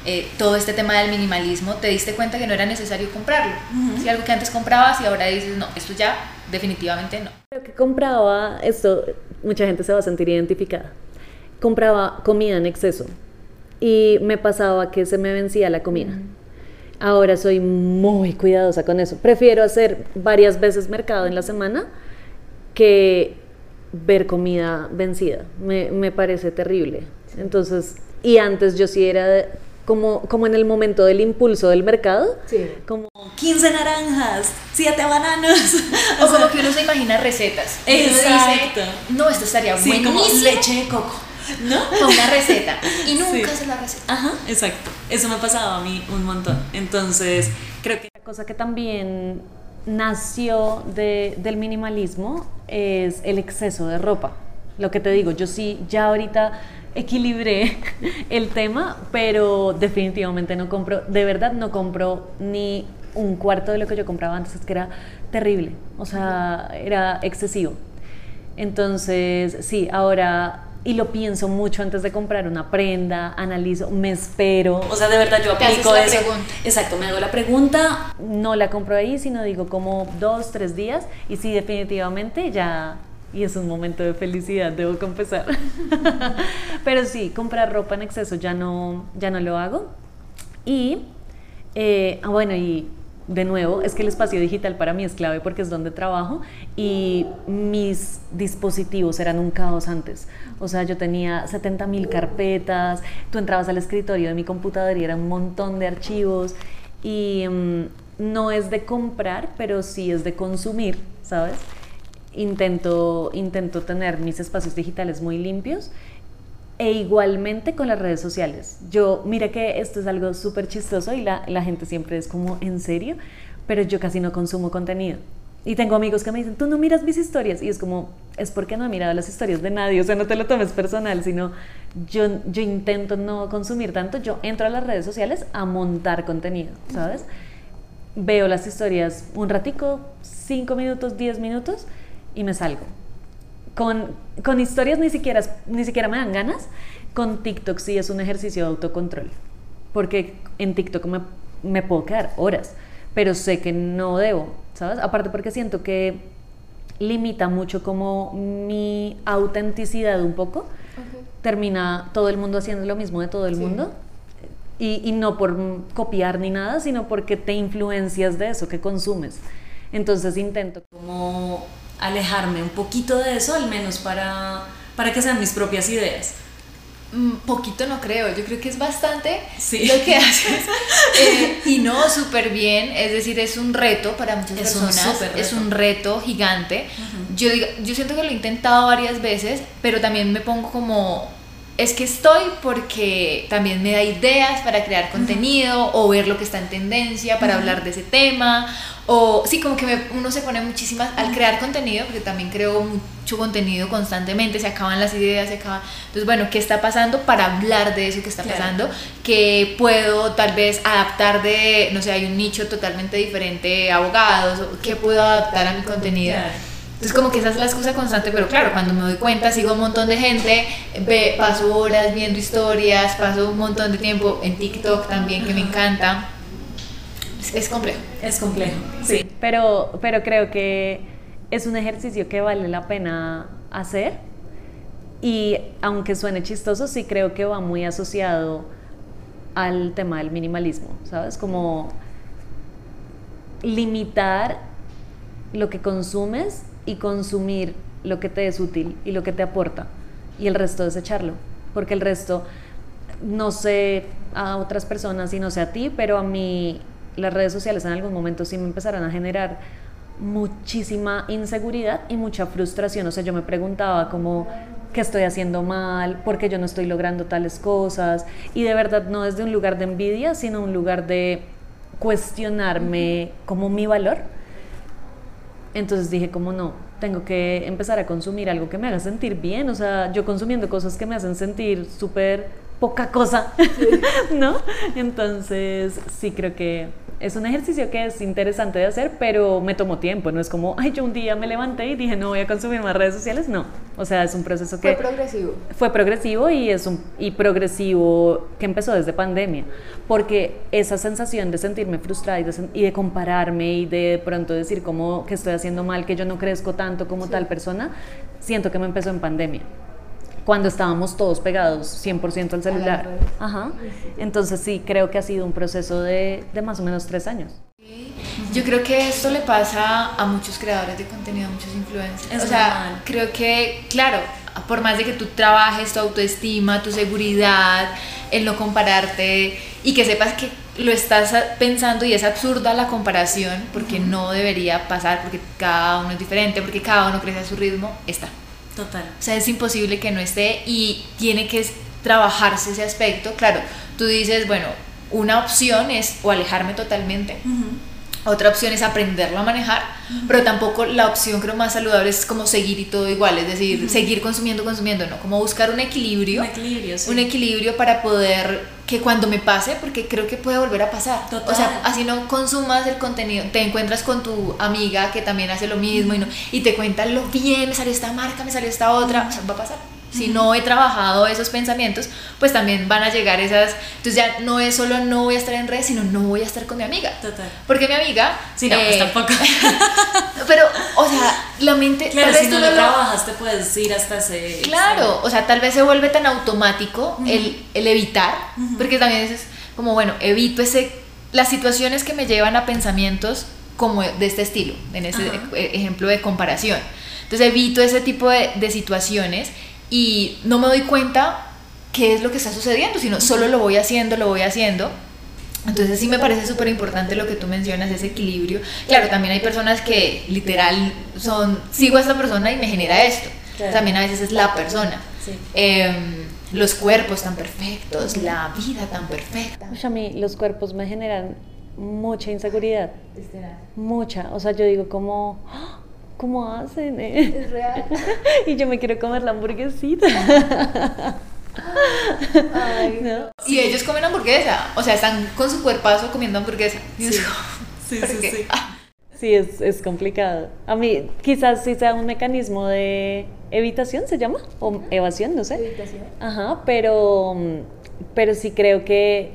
eh, todo este tema del minimalismo te diste cuenta que no era necesario comprarlo. Si algo que antes comprabas y ahora dices, no, esto ya definitivamente no. Creo que compraba, esto mucha gente se va a sentir identificada, compraba comida en exceso y me pasaba que se me vencía la comida. Ahora soy muy cuidadosa con eso. Prefiero hacer varias veces mercado en la semana que ver comida vencida. Me, me parece terrible. Entonces, y antes yo sí era como, como en el momento del impulso del mercado, como 15 naranjas, 7 bananos. O *laughs* como que uno se imagina recetas. Exacto. dice, no, esto estaría Sí, como buenísimo leche de coco, ¿no? *laughs* con una receta. Y nunca Sí. hace la receta. Ajá, exacto. Eso me ha pasado a mí un montón. Entonces, creo que Una cosa que también nació de- del minimalismo es el exceso de ropa. Lo que te digo, yo sí, ya ahorita equilibré *laughs* el tema, pero definitivamente no compro, de verdad no compro ni un cuarto de lo que yo compraba antes, es que era terrible, o sea, era excesivo. Entonces, sí, ahora, y lo pienso mucho antes de comprar una prenda, analizo, me espero, O sea, de verdad yo aplico la eso. pregunta. Exacto, me hago la pregunta. no la compro ahí, sino digo como dos, tres días y sí, definitivamente ya, y es un momento de felicidad, debo confesar. *laughs* Pero sí, comprar ropa en exceso ya no, ya no lo hago. Y, eh, ah, bueno, y de nuevo, es que el espacio digital para mí es clave porque es donde trabajo y mis dispositivos eran un caos antes. O sea, yo tenía 70 mil carpetas, tú entrabas al escritorio de mi computadora y era un montón de archivos y mm, no es de comprar, pero sí es de consumir, ¿sabes? Intento, intento tener mis espacios digitales muy limpios e igualmente con las redes sociales. Yo, mira que esto es algo súper chistoso y la, la gente siempre es como, ¿en serio? Pero yo casi no consumo contenido. Y tengo amigos que me dicen, tú no miras mis historias. Y es como, es porque no he mirado las historias de nadie. O sea, no te lo tomes personal, sino yo, yo intento no consumir tanto. Yo entro a las redes sociales a montar contenido, ¿sabes? Veo las historias un ratico, cinco minutos, diez minutos, y me salgo con, con historias ni siquiera, ni siquiera me dan ganas. Con TikTok sí es un ejercicio de autocontrol. Porque en TikTok me, me puedo quedar horas, pero sé que no debo, ¿sabes? Aparte porque siento que limita mucho como mi autenticidad un poco. Termina todo el mundo haciendo lo mismo de todo el mundo. Y, y no por copiar ni nada, sino porque te influencias de eso que consumes. Entonces intento como alejarme un poquito de eso, al menos para, para que sean mis propias ideas. Mm, Poquito no creo, yo creo que es bastante Sí. lo que haces. *laughs* Eh, y no, súper bien, es decir, es un reto para muchas Es personas, es un reto gigante. yo, digo- yo siento que lo he intentado varias veces, pero también me pongo como, es que estoy porque también me da ideas para crear contenido o ver lo que está en tendencia para hablar de ese tema. O sí, como que me- uno se pone muchísimas al crear contenido, porque también creo mucho contenido constantemente, se acaban las ideas, se acaban. Entonces, bueno, ¿qué está pasando para hablar de eso que está Claro. pasando? Que puedo tal vez adaptar de, no sé, hay un nicho totalmente diferente, abogados, ¿qué puedo adaptar a mi contenido? Claro. Entonces como que esa es la excusa constante, pero claro, cuando me doy cuenta sigo un montón de gente, ve, paso horas viendo historias, paso un montón de tiempo en TikTok también que me encanta. Es, es complejo. Es complejo. Sí. Pero, pero creo que es un ejercicio que vale la pena hacer y aunque suene chistoso, sí creo que va muy asociado al tema del minimalismo, ¿sabes? Como limitar lo que consumes y consumir lo que te es útil y lo que te aporta y el resto desecharlo, porque el resto no sé a otras personas y no sé a ti, pero a mí las redes sociales en algún momento sí me empezaron a generar muchísima inseguridad y mucha frustración. O sea, yo me preguntaba como, ¿qué estoy haciendo mal? ¿Por qué yo no estoy logrando tales cosas? Y de verdad no es de un lugar de envidia, sino un lugar de cuestionarme como mi valor. Entonces dije, como no, tengo que empezar a consumir algo que me haga sentir bien. O sea, yo consumiendo cosas que me hacen sentir súper poca cosa, *laughs* ¿no? Entonces, sí creo que es un ejercicio que es interesante de hacer, pero me tomó tiempo. No es como, ay, yo un día me levanté y dije, no voy a consumir más redes sociales. No. O sea, es un proceso que progresivo. fue progresivo y es un y progresivo que empezó desde pandemia porque esa sensación de sentirme frustrada y de, y de compararme y de, pronto decir como que estoy haciendo mal que yo no crezco tanto como tal persona siento que me empezó en pandemia cuando estábamos todos pegados 100% al celular. Ajá. Entonces sí, creo que ha sido un proceso de, de más o menos tres años. Yo creo que esto le pasa a muchos creadores de contenido, a muchos influencers. Es o sea, normal. creo que, claro, por más de que tú trabajes tu autoestima, tu seguridad, el no compararte y que sepas que lo estás pensando y es absurda la comparación porque no debería pasar, porque cada uno es diferente, porque cada uno crece a su ritmo, está. Total. O sea, es imposible que no esté y tiene que trabajarse ese aspecto. Claro, tú dices, bueno, una opción es o alejarme totalmente. Otra opción es aprenderlo a manejar, pero tampoco la opción creo más saludable es como seguir y todo igual, es decir, seguir consumiendo, consumiendo, no, como buscar un equilibrio, Un equilibrio, sí. un equilibrio para poder que cuando me pase, porque creo que puede volver a pasar, Total. o sea, así no consumas el contenido, te encuentras con tu amiga que también hace lo mismo y, no, y te cuentan lo bien, me salió esta marca, me salió esta otra, o sea, va a pasar. Si no he trabajado esos pensamientos, pues también van a llegar esas. Entonces ya no es solo no voy a estar en redes, sino no voy a estar con mi amiga. Total. Porque mi amiga. Sí, no, eh, pues tampoco. *laughs* Pero, o sea, la mente. Claro, tal vez si no lo lo- trabajas te puedes ir hasta ese... Claro, o sea, tal vez se vuelve tan automático el, el evitar, porque también es como, bueno, evito ese, las situaciones que me llevan a pensamientos como de este estilo, en ese Ajá. ejemplo de comparación. Entonces evito ese tipo de, de situaciones y no me doy cuenta qué es lo que está sucediendo, sino solo lo voy haciendo, lo voy haciendo. Entonces sí me parece súper importante lo que tú mencionas, ese equilibrio. Claro, también hay personas que literal son, sigo a esta persona y me genera esto. Claro. También a veces es la persona. Sí. Em, los cuerpos tan perfectos, la vida tan perfecta. Uy, a mí los cuerpos me generan mucha inseguridad, mucha. O sea, yo digo como, "Ah, ¿cómo hacen? eh?" Es real. *laughs* y yo me quiero comer la hamburguesita. *laughs* ¿No? Y ellos comen hamburguesa, o sea, están con su cuerpazo comiendo hamburguesa. Sí. *laughs* Sí, ¿por sí, qué? sí. Ah, Sí, es, es complicado. A mí quizás sí sea un mecanismo de evitación, ¿se llama? O evasión, no sé. Ajá, pero, mm, pero sí creo que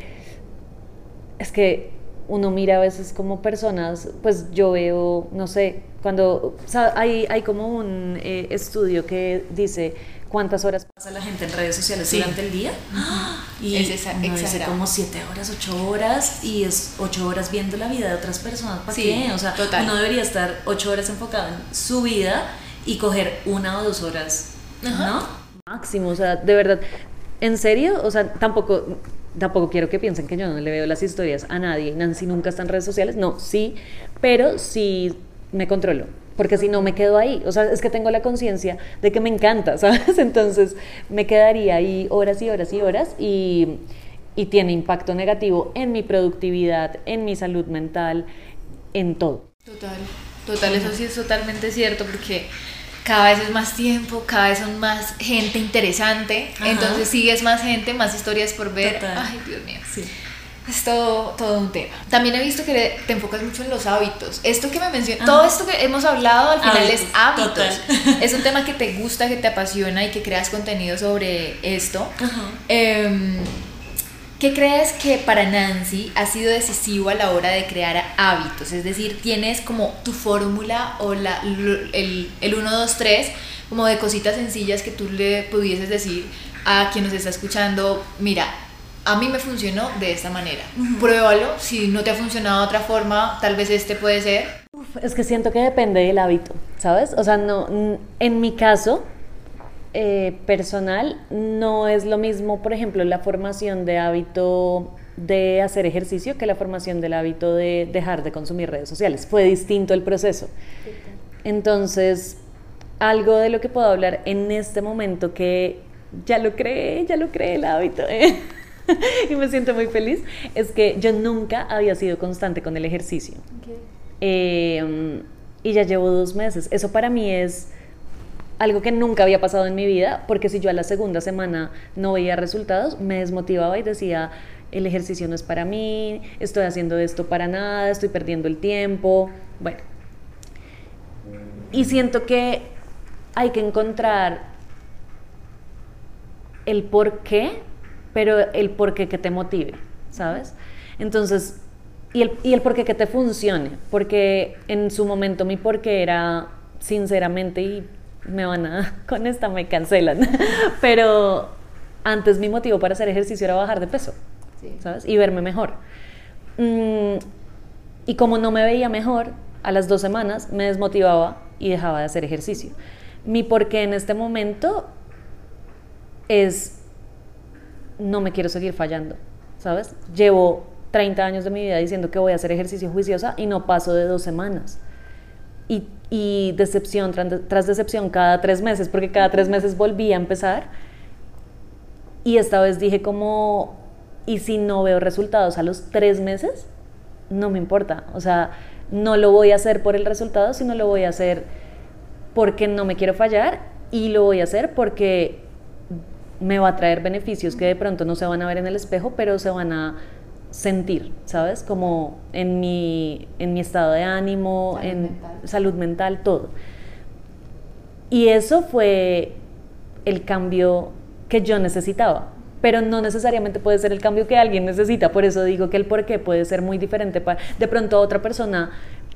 es que uno mira a veces como personas, pues yo veo, no sé, cuando o sea, hay, hay como un eh, estudio que dice cuántas horas pasa la gente en redes sociales Sí. durante el día *gasps* y Es uno dice como 7 horas, 8 horas y es 8 horas viendo la vida de otras personas. ¿Para Sí, qué? O sea, total. uno debería estar 8 horas enfocado en su vida y coger una o dos horas, ¿no? máximo, o sea, de verdad, en serio, o sea, tampoco, tampoco quiero que piensen que yo no le veo las historias a nadie. Nancy nunca está en redes sociales, no, sí, pero sí me controlo. Porque si no me quedo ahí, o sea, es que tengo la conciencia de que me encanta, *laughs* ¿sabes? Entonces me quedaría ahí horas y horas y horas y, y tiene impacto negativo en mi productividad, en mi salud mental, en todo. Total, total, eso sí es totalmente cierto porque cada vez es más tiempo, cada vez son más gente interesante, Ajá. entonces sigues más gente, más historias por ver. Total. Ay, Dios mío. Sí. Es todo, todo un tema. También he visto que te enfocas mucho en los hábitos. Esto que me mencionas, Ajá. todo esto que hemos hablado al final es Hábitos, total. *laughs* Es un tema que te gusta, que te apasiona y que creas contenido sobre esto. Ajá. Em, ¿Qué crees que para Nancy ha sido decisivo a la hora de crear hábitos? Es decir, tienes como tu fórmula o la, el, el 1, 2, 3, como de cositas sencillas que tú le pudieses decir a quien nos está escuchando, mira, a mí me funcionó de esta manera. Pruébalo, si no te ha funcionado de otra forma, tal vez este puede ser. Uf, Es que siento que depende del hábito, ¿sabes? O sea, no, en mi caso eh, personal no es lo mismo, por ejemplo, la formación de hábito de hacer ejercicio que la formación del hábito de dejar de consumir redes sociales. Fue distinto el proceso. Entonces, algo de lo que puedo hablar en este momento que ya lo creé, ya lo creé el hábito. ¿eh? *laughs* y me siento muy feliz, es que yo nunca había sido constante con el ejercicio. Eh, y ya llevo dos meses. Eso para mí es algo que nunca había pasado en mi vida, porque si yo a la segunda semana no veía resultados, me desmotivaba y decía, el ejercicio no es para mí, estoy haciendo esto para nada, estoy perdiendo el tiempo. Bueno. Y siento que hay que encontrar el por qué, pero el por qué que te motive, ¿sabes? Entonces, y el, y el por qué que te funcione, porque en su momento mi por qué era, sinceramente y me van a, *laughs* con esta me cancelan, *laughs* pero antes mi motivo para hacer ejercicio era bajar de peso, Sí. ¿sabes? Y verme mejor. Mm, y como no me veía mejor, a las dos semanas me desmotivaba y dejaba de hacer ejercicio. Mi porqué en este momento es no me quiero seguir fallando, ¿sabes? Llevo 30 años de mi vida diciendo que voy a hacer ejercicio juiciosa y no paso de dos semanas. Y, y decepción tras, decepción cada tres meses, porque cada tres meses volví a empezar. Y esta vez dije como, ¿y si no veo resultados a los tres meses? No me importa. O sea, no lo voy a hacer por el resultado, sino lo voy a hacer porque no me quiero fallar y lo voy a hacer porque me va a traer beneficios que de pronto no se van a ver en el espejo, pero se van a sentir, ¿sabes? Como en mi, en mi estado de ánimo, Salud en mental. salud mental, todo. Y eso fue el cambio que yo necesitaba, pero no necesariamente puede ser el cambio que alguien necesita, por eso digo que el por qué puede ser muy diferente. Para, de pronto a otra persona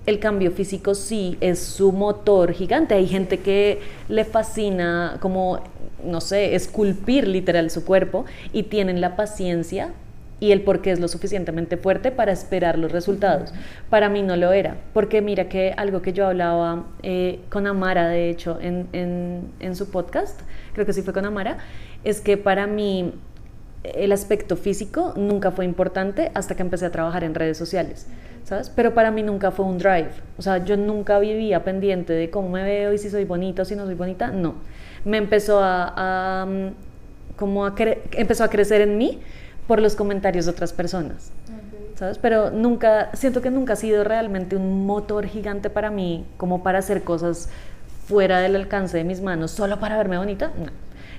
el cambio físico sí es su motor gigante, hay gente que le fascina como, no sé, esculpir literal su cuerpo y tienen la paciencia y el por qué es lo suficientemente fuerte para esperar los resultados. Para mí no lo era, porque mira que algo que yo hablaba eh, con Amara, de hecho, en, en, en su podcast, creo que sí fue con Amara, es que para mí el aspecto físico nunca fue importante hasta que empecé a trabajar en redes sociales, ¿sabes? Pero para mí nunca fue un drive, o sea, yo nunca vivía pendiente de cómo me veo y si soy bonita o si no soy bonita, no. Me empezó a, a mm, como a cre- empezó a crecer en mí por los comentarios de otras personas, ¿sabes? Pero nunca, siento que nunca ha sido realmente un motor gigante para mí, como para hacer cosas fuera del alcance de mis manos, solo para verme bonita, no.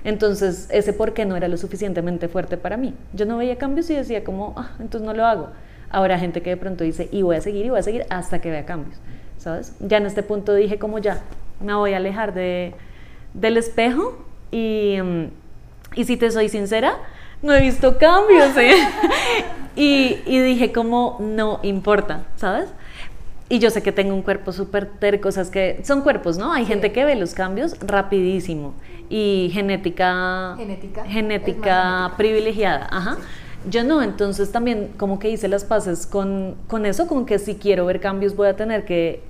Entonces, ese por qué no era lo suficientemente fuerte para mí. Yo no veía cambios y decía como, ah, entonces no lo hago. Ahora gente que de pronto dice, y voy a seguir y voy a seguir hasta que vea cambios, ¿sabes? Ya en este punto dije como ya, me voy a alejar de, del espejo y, mm, y si te soy sincera, no he visto cambios, ¿eh? *laughs* y, y dije como, no importa, ¿sabes? Y yo sé que tengo un cuerpo súper terco, o sea, es que son cuerpos, ¿no? Hay gente que ve los cambios rapidísimo y genética, Genética. Genética. privilegiada, ajá. Yo no, entonces también como que hice las paces con, con eso, con que si quiero ver cambios voy a tener que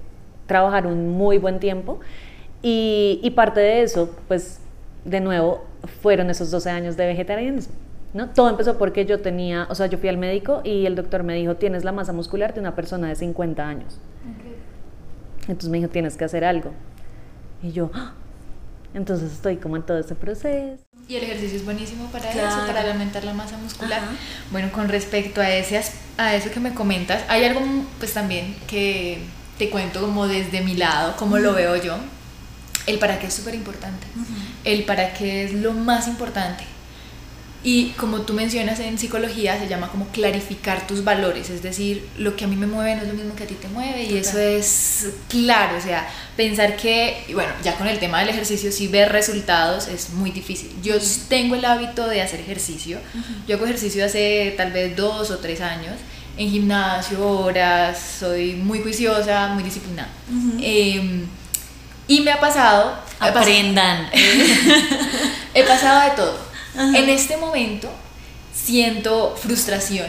trabajar un muy buen tiempo y, y parte de eso, pues de nuevo, fueron esos 12 años de vegetarianismo. ¿No? Todo empezó porque yo tenía, o sea, yo fui al médico y el doctor me dijo, tienes la masa muscular de una persona de 50 años. Entonces me dijo, tienes que hacer algo. Y yo, "Ah". entonces estoy como en todo ese proceso. Y el ejercicio es buenísimo para Claro. eso, para aumentar la masa muscular. Ajá. Bueno, con respecto a, ese, a eso que me comentas, hay algo pues también que te cuento como desde mi lado, como lo veo yo. El para qué es súper importante. El para qué es lo más importante. Y como tú mencionas en psicología, se llama como clarificar tus valores, es decir, lo que a mí me mueve no es lo mismo que a ti te mueve. Y eso es claro, o sea, pensar que, bueno, ya con el tema del ejercicio, si ver resultados es muy difícil. Yo s- tengo el hábito de hacer ejercicio, yo hago ejercicio hace tal vez dos o tres años, en gimnasio, horas, soy muy juiciosa, muy disciplinada. Em, y me ha pasado... he pas- Aprendan. *laughs* He pasado de todo. En este momento siento frustración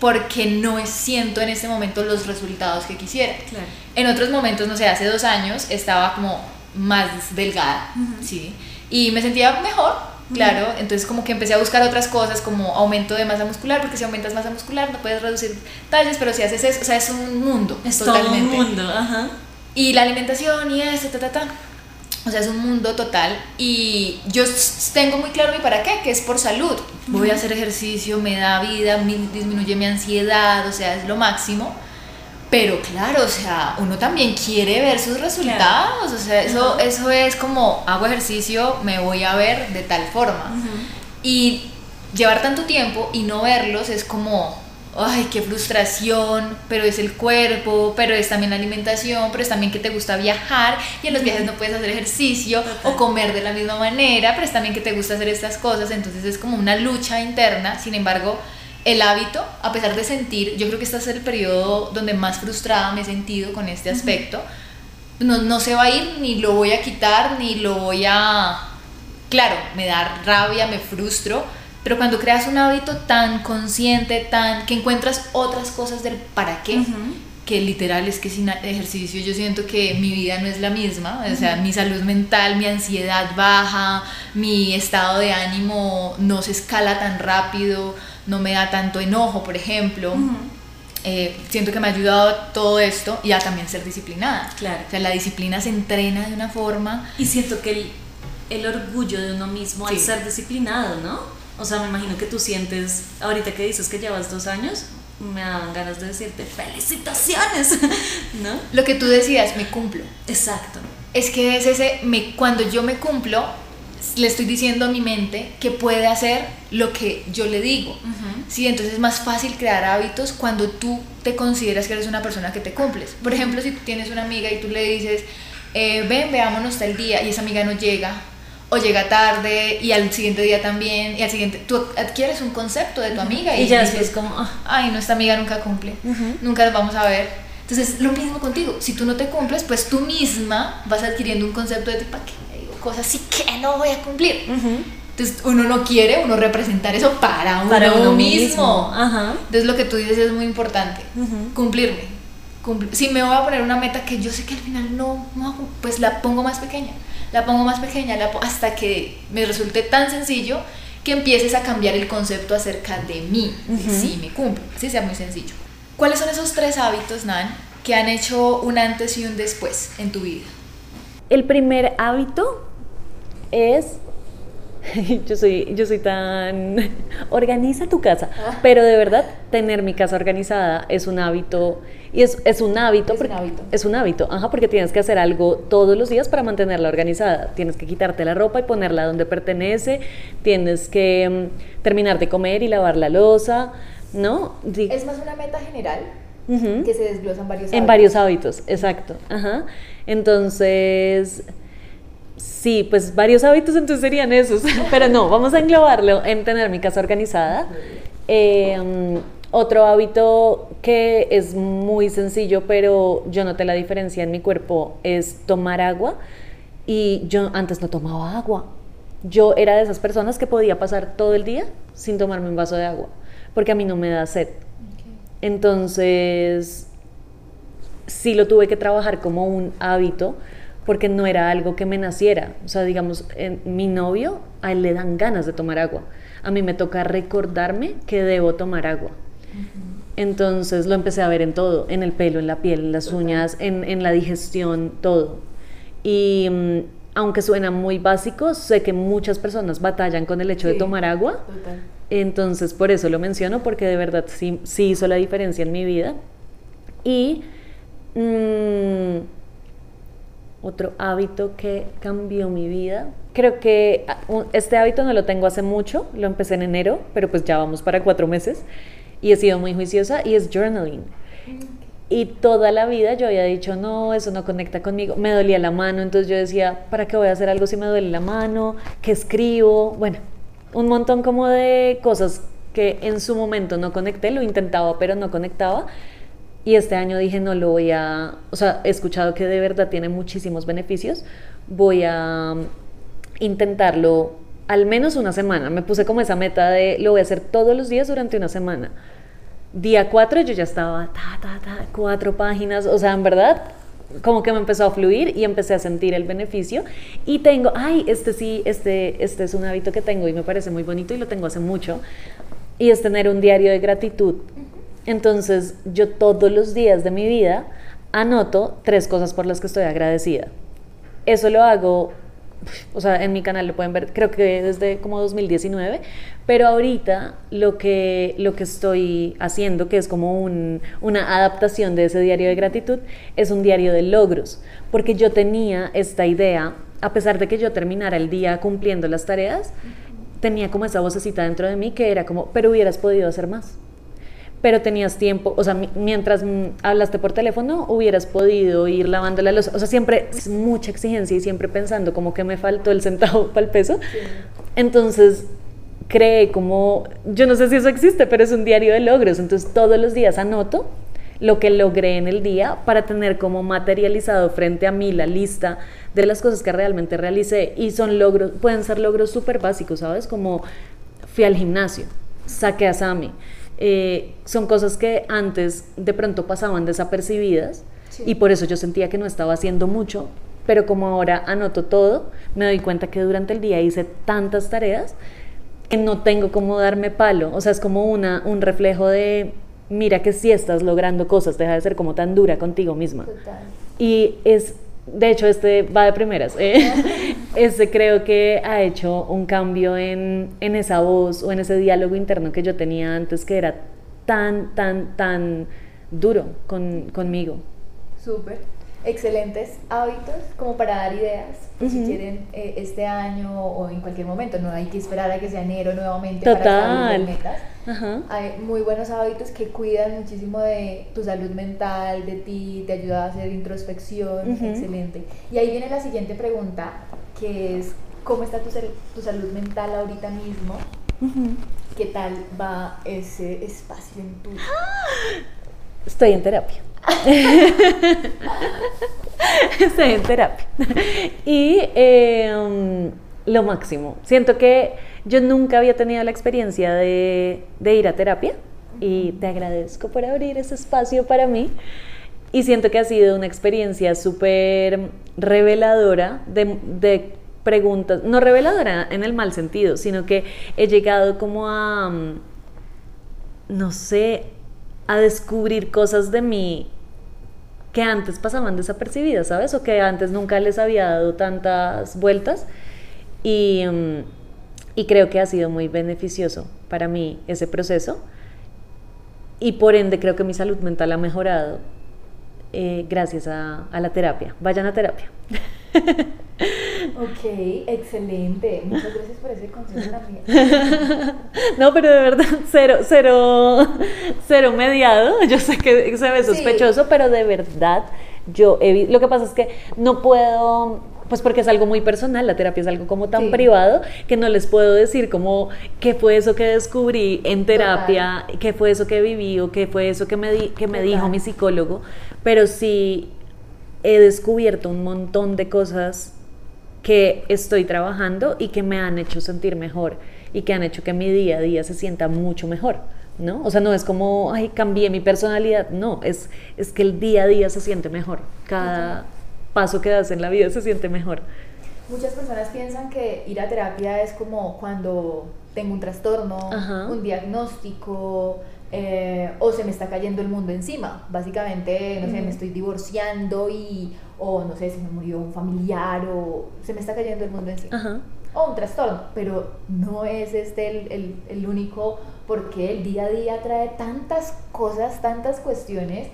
porque no siento en este momento los resultados que quisiera. Claro. En otros momentos, no sé, hace dos años estaba como más delgada, ¿sí? Y me sentía mejor, claro. Entonces como que empecé a buscar otras cosas como aumento de masa muscular, porque si aumentas masa muscular no puedes reducir tallas, pero si haces eso, o sea, es un mundo. Es todo un totalmente. mundo, ajá. Y la alimentación y esto, ta, ta, ta. O sea, es un mundo total. Y yo tengo muy claro mi para qué, que es por salud. Voy a hacer ejercicio, me da vida, mi- disminuye mi ansiedad, o sea, es lo máximo. Pero claro, o sea, uno también quiere ver sus resultados. O sea, eso, eso es como hago ejercicio, me voy a ver de tal forma. Y llevar tanto tiempo y no verlos es como, ay, qué frustración, pero es el cuerpo, pero es también la alimentación, pero es también que te gusta viajar y en los viajes no puedes hacer ejercicio o comer de la misma manera, pero es también que te gusta hacer estas cosas, entonces es como una lucha interna, sin embargo, el hábito, a pesar de sentir, yo creo que este es el periodo donde más frustrada me he sentido con este aspecto, no, no se va a ir, ni lo voy a quitar, ni lo voy a... Claro, me da rabia, me frustro, pero cuando creas un hábito tan consciente, tan que encuentras otras cosas del para qué, que literal es que sin ejercicio yo siento que mi vida no es la misma, o sea, mi salud mental, mi ansiedad baja, mi estado de ánimo no se escala tan rápido, no me da tanto enojo, por ejemplo. Eh, siento que me ha ayudado todo esto y a también ser disciplinada. Claro. O sea, la disciplina se entrena de una forma. Y siento que el, el orgullo de uno mismo al Sí. ser disciplinado, ¿no? O sea, me imagino que tú sientes, ahorita que dices que llevas dos años, me dan ganas de decirte felicitaciones, *laughs* ¿no? Lo que tú decías, me cumplo. Exacto. Es que es ese, me, cuando yo me cumplo, le estoy diciendo a mi mente que puede hacer lo que yo le digo. Sí, entonces es más fácil crear hábitos cuando tú te consideras que eres una persona que te cumples. Por ejemplo, si tú tienes una amiga y tú le dices, eh, ven, veámonos tal día, y esa amiga no llega, o llega tarde, y al siguiente día también, y al siguiente, tú adquieres un concepto de tu amiga y, Y ya dices, después como, ah, ay, no, esta amiga nunca cumple, nunca nos vamos a ver. Entonces, lo mismo contigo, si tú no te cumples, pues tú misma vas adquiriendo un concepto de ti, ¿para qué me digo cosas así que no voy a cumplir? Entonces, uno no quiere, uno representar eso para uno, para uno mismo. mismo. Ajá. Entonces, lo que tú dices es muy importante, Ujú. cumplirme. Cumpl- si me voy a poner una meta que yo sé que al final no, no pues la pongo más pequeña, la pongo más pequeña, la po- hasta que me resulte tan sencillo que empieces a cambiar el concepto acerca de mí, si me cumplo, así sea muy sencillo. ¿Cuáles son esos tres hábitos, Nan, que han hecho un antes y un después en tu vida? El primer hábito es *laughs* yo soy, yo soy tan *laughs* organiza tu casa, pero de verdad tener mi casa organizada es un hábito y es, es un hábito, Es un porque- hábito. es un hábito, ajá, porque tienes que hacer algo todos los días para mantenerla organizada. Tienes que quitarte la ropa y ponerla donde pertenece, tienes que mm, terminar de comer y lavar la losa, ¿no? Es más una meta general que se desglosan varios En varios hábitos, exacto. Ajá. Entonces, sí, pues varios hábitos entonces serían esos. *laughs* Pero no, vamos a englobarlo en tener mi casa organizada. Eh, otro hábito que es muy sencillo, pero yo noté la diferencia en mi cuerpo, es tomar agua. Y yo antes no tomaba agua. Yo era de esas personas que podía pasar todo el día sin tomarme un vaso de agua, porque a mí no me da sed. Entonces, sí lo tuve que trabajar como un hábito porque no era algo que me naciera. O sea, digamos, en- mi novio, a él le dan ganas de tomar agua. A mí me toca recordarme que debo tomar agua. Entonces lo empecé a ver en todo, en el pelo, en la piel, en las uñas, en, en la digestión, todo. Y mm, aunque suena muy básico, sé que muchas personas batallan con el hecho de tomar agua. Total. Entonces, por eso lo menciono, porque de verdad sí, sí hizo la diferencia en mi vida. Y mm, otro hábito que cambió mi vida, creo que ah, este hábito no lo tengo hace mucho, lo empecé en enero, pero pues ya vamos para cuatro meses y he sido muy juiciosa y es journaling. Y toda la vida yo había dicho, no, eso no conecta conmigo. Me dolía la mano, entonces yo decía, ¿para qué voy a hacer algo si me duele la mano? ¿Qué escribo? Bueno, un montón como de cosas que en su momento no conecté, lo intentaba, pero no conectaba. Y este año dije, no lo voy a, o sea, he escuchado que de verdad tiene muchísimos beneficios, voy a mm, intentarlo al menos una semana. Me puse como esa meta de, lo voy a hacer todos los días durante una semana. Día 4 yo ya estaba, ta, ta, ta, cuatro páginas, o sea, en verdad, como que me empezó a fluir y empecé a sentir el beneficio. Y tengo, ay, este sí, este, este es un hábito que tengo y me parece muy bonito y lo tengo hace mucho. Y es tener un diario de gratitud. Entonces, yo todos los días de mi vida anoto tres cosas por las que estoy agradecida. Eso lo hago, o sea, en mi canal lo pueden ver, creo que desde como 2019, pero ahorita lo que, lo que estoy haciendo, que es como un- una adaptación de ese diario de gratitud, es un diario de logros, porque yo tenía esta idea, a pesar de que yo terminara el día cumpliendo las tareas, tenía como esa vocecita dentro de mí que era como, pero hubieras podido hacer más pero tenías tiempo, o sea, mi- mientras mm, hablaste por teléfono, hubieras podido ir lavando la losa. O sea, siempre es mucha exigencia y siempre pensando como que me faltó el centavo *laughs* para el peso. Entonces, creé como, yo no sé si eso existe, pero es un diario de logros. Entonces, todos los días anoto lo que logré en el día para tener como materializado frente a mí la lista de las cosas que realmente realicé y son logros, pueden ser logros súper básicos, ¿sabes? Como fui al gimnasio, saqué a Sami. Eh, son cosas que antes de pronto pasaban desapercibidas y por eso yo sentía que no estaba haciendo mucho, pero como ahora anoto todo, me doy cuenta que durante el día hice tantas tareas que no tengo como darme palo, o sea, es como una, un reflejo de, mira que si estás logrando cosas, deja de ser como tan dura contigo misma. Total. Y es, de hecho, este va de primeras. ¿eh? *laughs* este creo que ha hecho un cambio en, en esa voz o en ese diálogo interno que yo tenía antes, que era tan, tan, tan duro con, conmigo. Súper. Excelentes hábitos como para dar ideas, por si quieren eh, este año o en cualquier momento. No hay que esperar a que sea enero nuevamente para Total. establecer metas. Hay muy buenos hábitos que cuidan muchísimo de tu salud mental, de ti, te ayuda a hacer introspección, excelente. Y ahí viene la siguiente pregunta, que es, ¿cómo está tu, tu salud mental ahorita mismo? ¿Qué tal va ese espacio en tu vida? *gasps* Estoy en terapia. *laughs* Estoy en terapia. Y eh, um, lo máximo. Siento que yo nunca había tenido la experiencia de, de ir a terapia y te agradezco por abrir ese espacio para mí. Y siento que ha sido una experiencia súper reveladora de, preguntas, no reveladora en el mal sentido, sino que he llegado como a, um, no sé, a descubrir cosas de mí que antes pasaban desapercibidas, ¿sabes? O que antes nunca les había dado tantas vueltas. Y, mm, y creo que ha sido muy beneficioso para mí ese proceso. Y por ende creo que mi salud mental ha mejorado eh, gracias a, a la terapia. Vayan a terapia. Ok, excelente. Muchas gracias por ese consejo también. *laughs* No, pero de verdad, cero, cero, cero mediado. Yo sé que se ve Sí. sospechoso, pero de verdad, yo he Lo que pasa es que no puedo, pues porque es algo muy personal, la terapia es algo como tan Sí. privado que no les puedo decir como qué fue eso que descubrí en terapia, qué fue eso que viví o qué fue eso que me, di- que me dijo Total. mi psicólogo, pero sí he descubierto un montón de cosas que estoy trabajando y que me han hecho sentir mejor y que han hecho que mi día a día se sienta mucho mejor, ¿no? O sea, no es como, ay, cambié mi personalidad, no, es, es que el día a día se siente mejor, cada paso que das en la vida se siente mejor. Muchas personas piensan que ir a terapia es como cuando tengo un trastorno, Ajá. un diagnóstico eh, o se me está cayendo el mundo encima. Básicamente, no sé, me estoy divorciando y, o no sé, se me murió un familiar o se me está cayendo el mundo encima. Ajá. O un trastorno, pero no es este el, el- el único porque el día a día trae tantas cosas, tantas cuestiones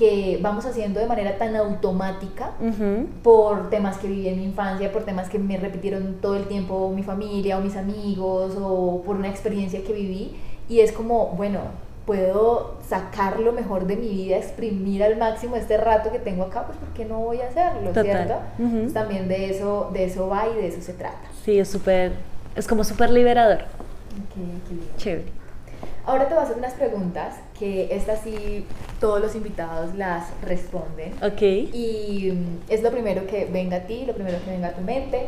que vamos haciendo de manera tan automática Ujú. por temas que viví en mi infancia, por temas que me repitieron todo el tiempo mi familia o mis amigos o por una experiencia que viví y es como, bueno, puedo sacar lo mejor de mi vida, exprimir al máximo este rato que tengo acá, pues ¿por qué no voy a hacerlo, Total. cierto? Ujú. Entonces, también de eso, de eso va y de eso se trata. Sí, es súper, es como súper liberador. Ok, qué lindo. Chévere. Ahora te voy a hacer unas preguntas que estas sí todos los invitados las responden. Ok. Y mm, es lo primero que venga a ti, lo primero que venga a tu mente.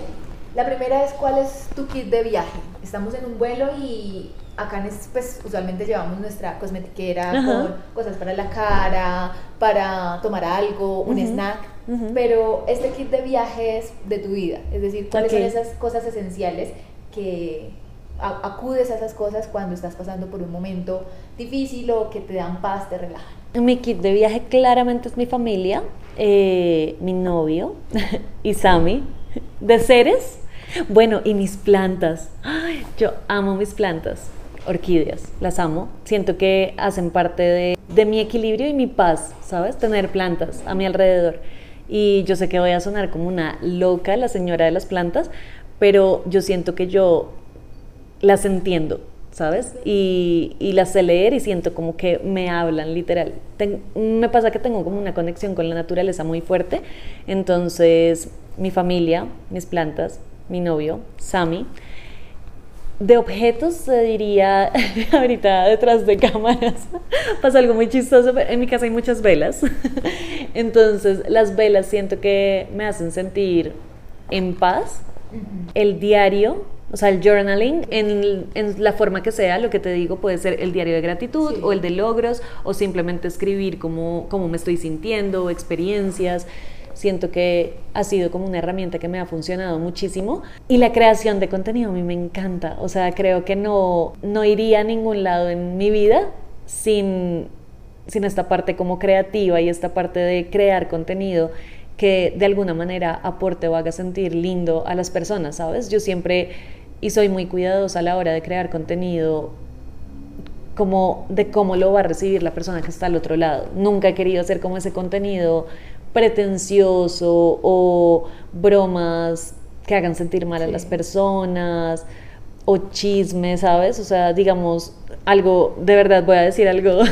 La primera es cuál es tu kit de viaje. Estamos en un vuelo y acá pues usualmente llevamos nuestra cosmetiquera Ajá. con cosas para la cara, para tomar algo, un Ujú, snack. Pero este kit de viaje es de tu vida. Es decir, cuáles Ok. son esas cosas esenciales que acudes a esas cosas cuando estás pasando por un momento difícil o que te dan paz, te relajan. Mi kit de viaje claramente es mi familia, eh, mi novio *laughs* y Sammy. De seres, bueno, y mis plantas. Yo amo mis plantas, orquídeas, las amo. Siento que hacen parte de, de mi equilibrio y mi paz, ¿sabes? Tener plantas a mi alrededor. Y yo sé que voy a sonar como una loca, la señora de las plantas, pero yo siento que yo las entiendo, ¿sabes? Y, y las sé leer y siento como que me hablan literal. Ten- me pasa que tengo como una conexión con la naturaleza muy fuerte. Entonces, mi familia, mis plantas, mi novio, Sammy, de objetos te diría, *laughs* ahorita detrás de cámaras *laughs* pasa algo muy chistoso, pero en mi casa hay muchas velas, *laughs* entonces las velas siento que me hacen sentir en paz, el diario, o sea, el journaling, en, en, la forma que sea, lo que te digo puede ser el diario de gratitud Sí. o el de logros o simplemente escribir cómo, cómo me estoy sintiendo, experiencias. Siento que ha sido como una herramienta que me ha funcionado muchísimo. Y la creación de contenido a mí me encanta. O sea, creo que no, no iría a ningún lado en mi vida sin, sin esta parte como creativa y esta parte de crear contenido que de alguna manera aporte o haga sentir lindo a las personas, ¿sabes? Yo siempre, y soy muy cuidadosa a la hora de crear contenido, como de cómo lo va a recibir la persona que está al otro lado. Nunca he querido hacer como ese contenido pretencioso o bromas que hagan sentir mal a las personas o chismes, ¿sabes? O sea, digamos, algo, de verdad voy a decir algo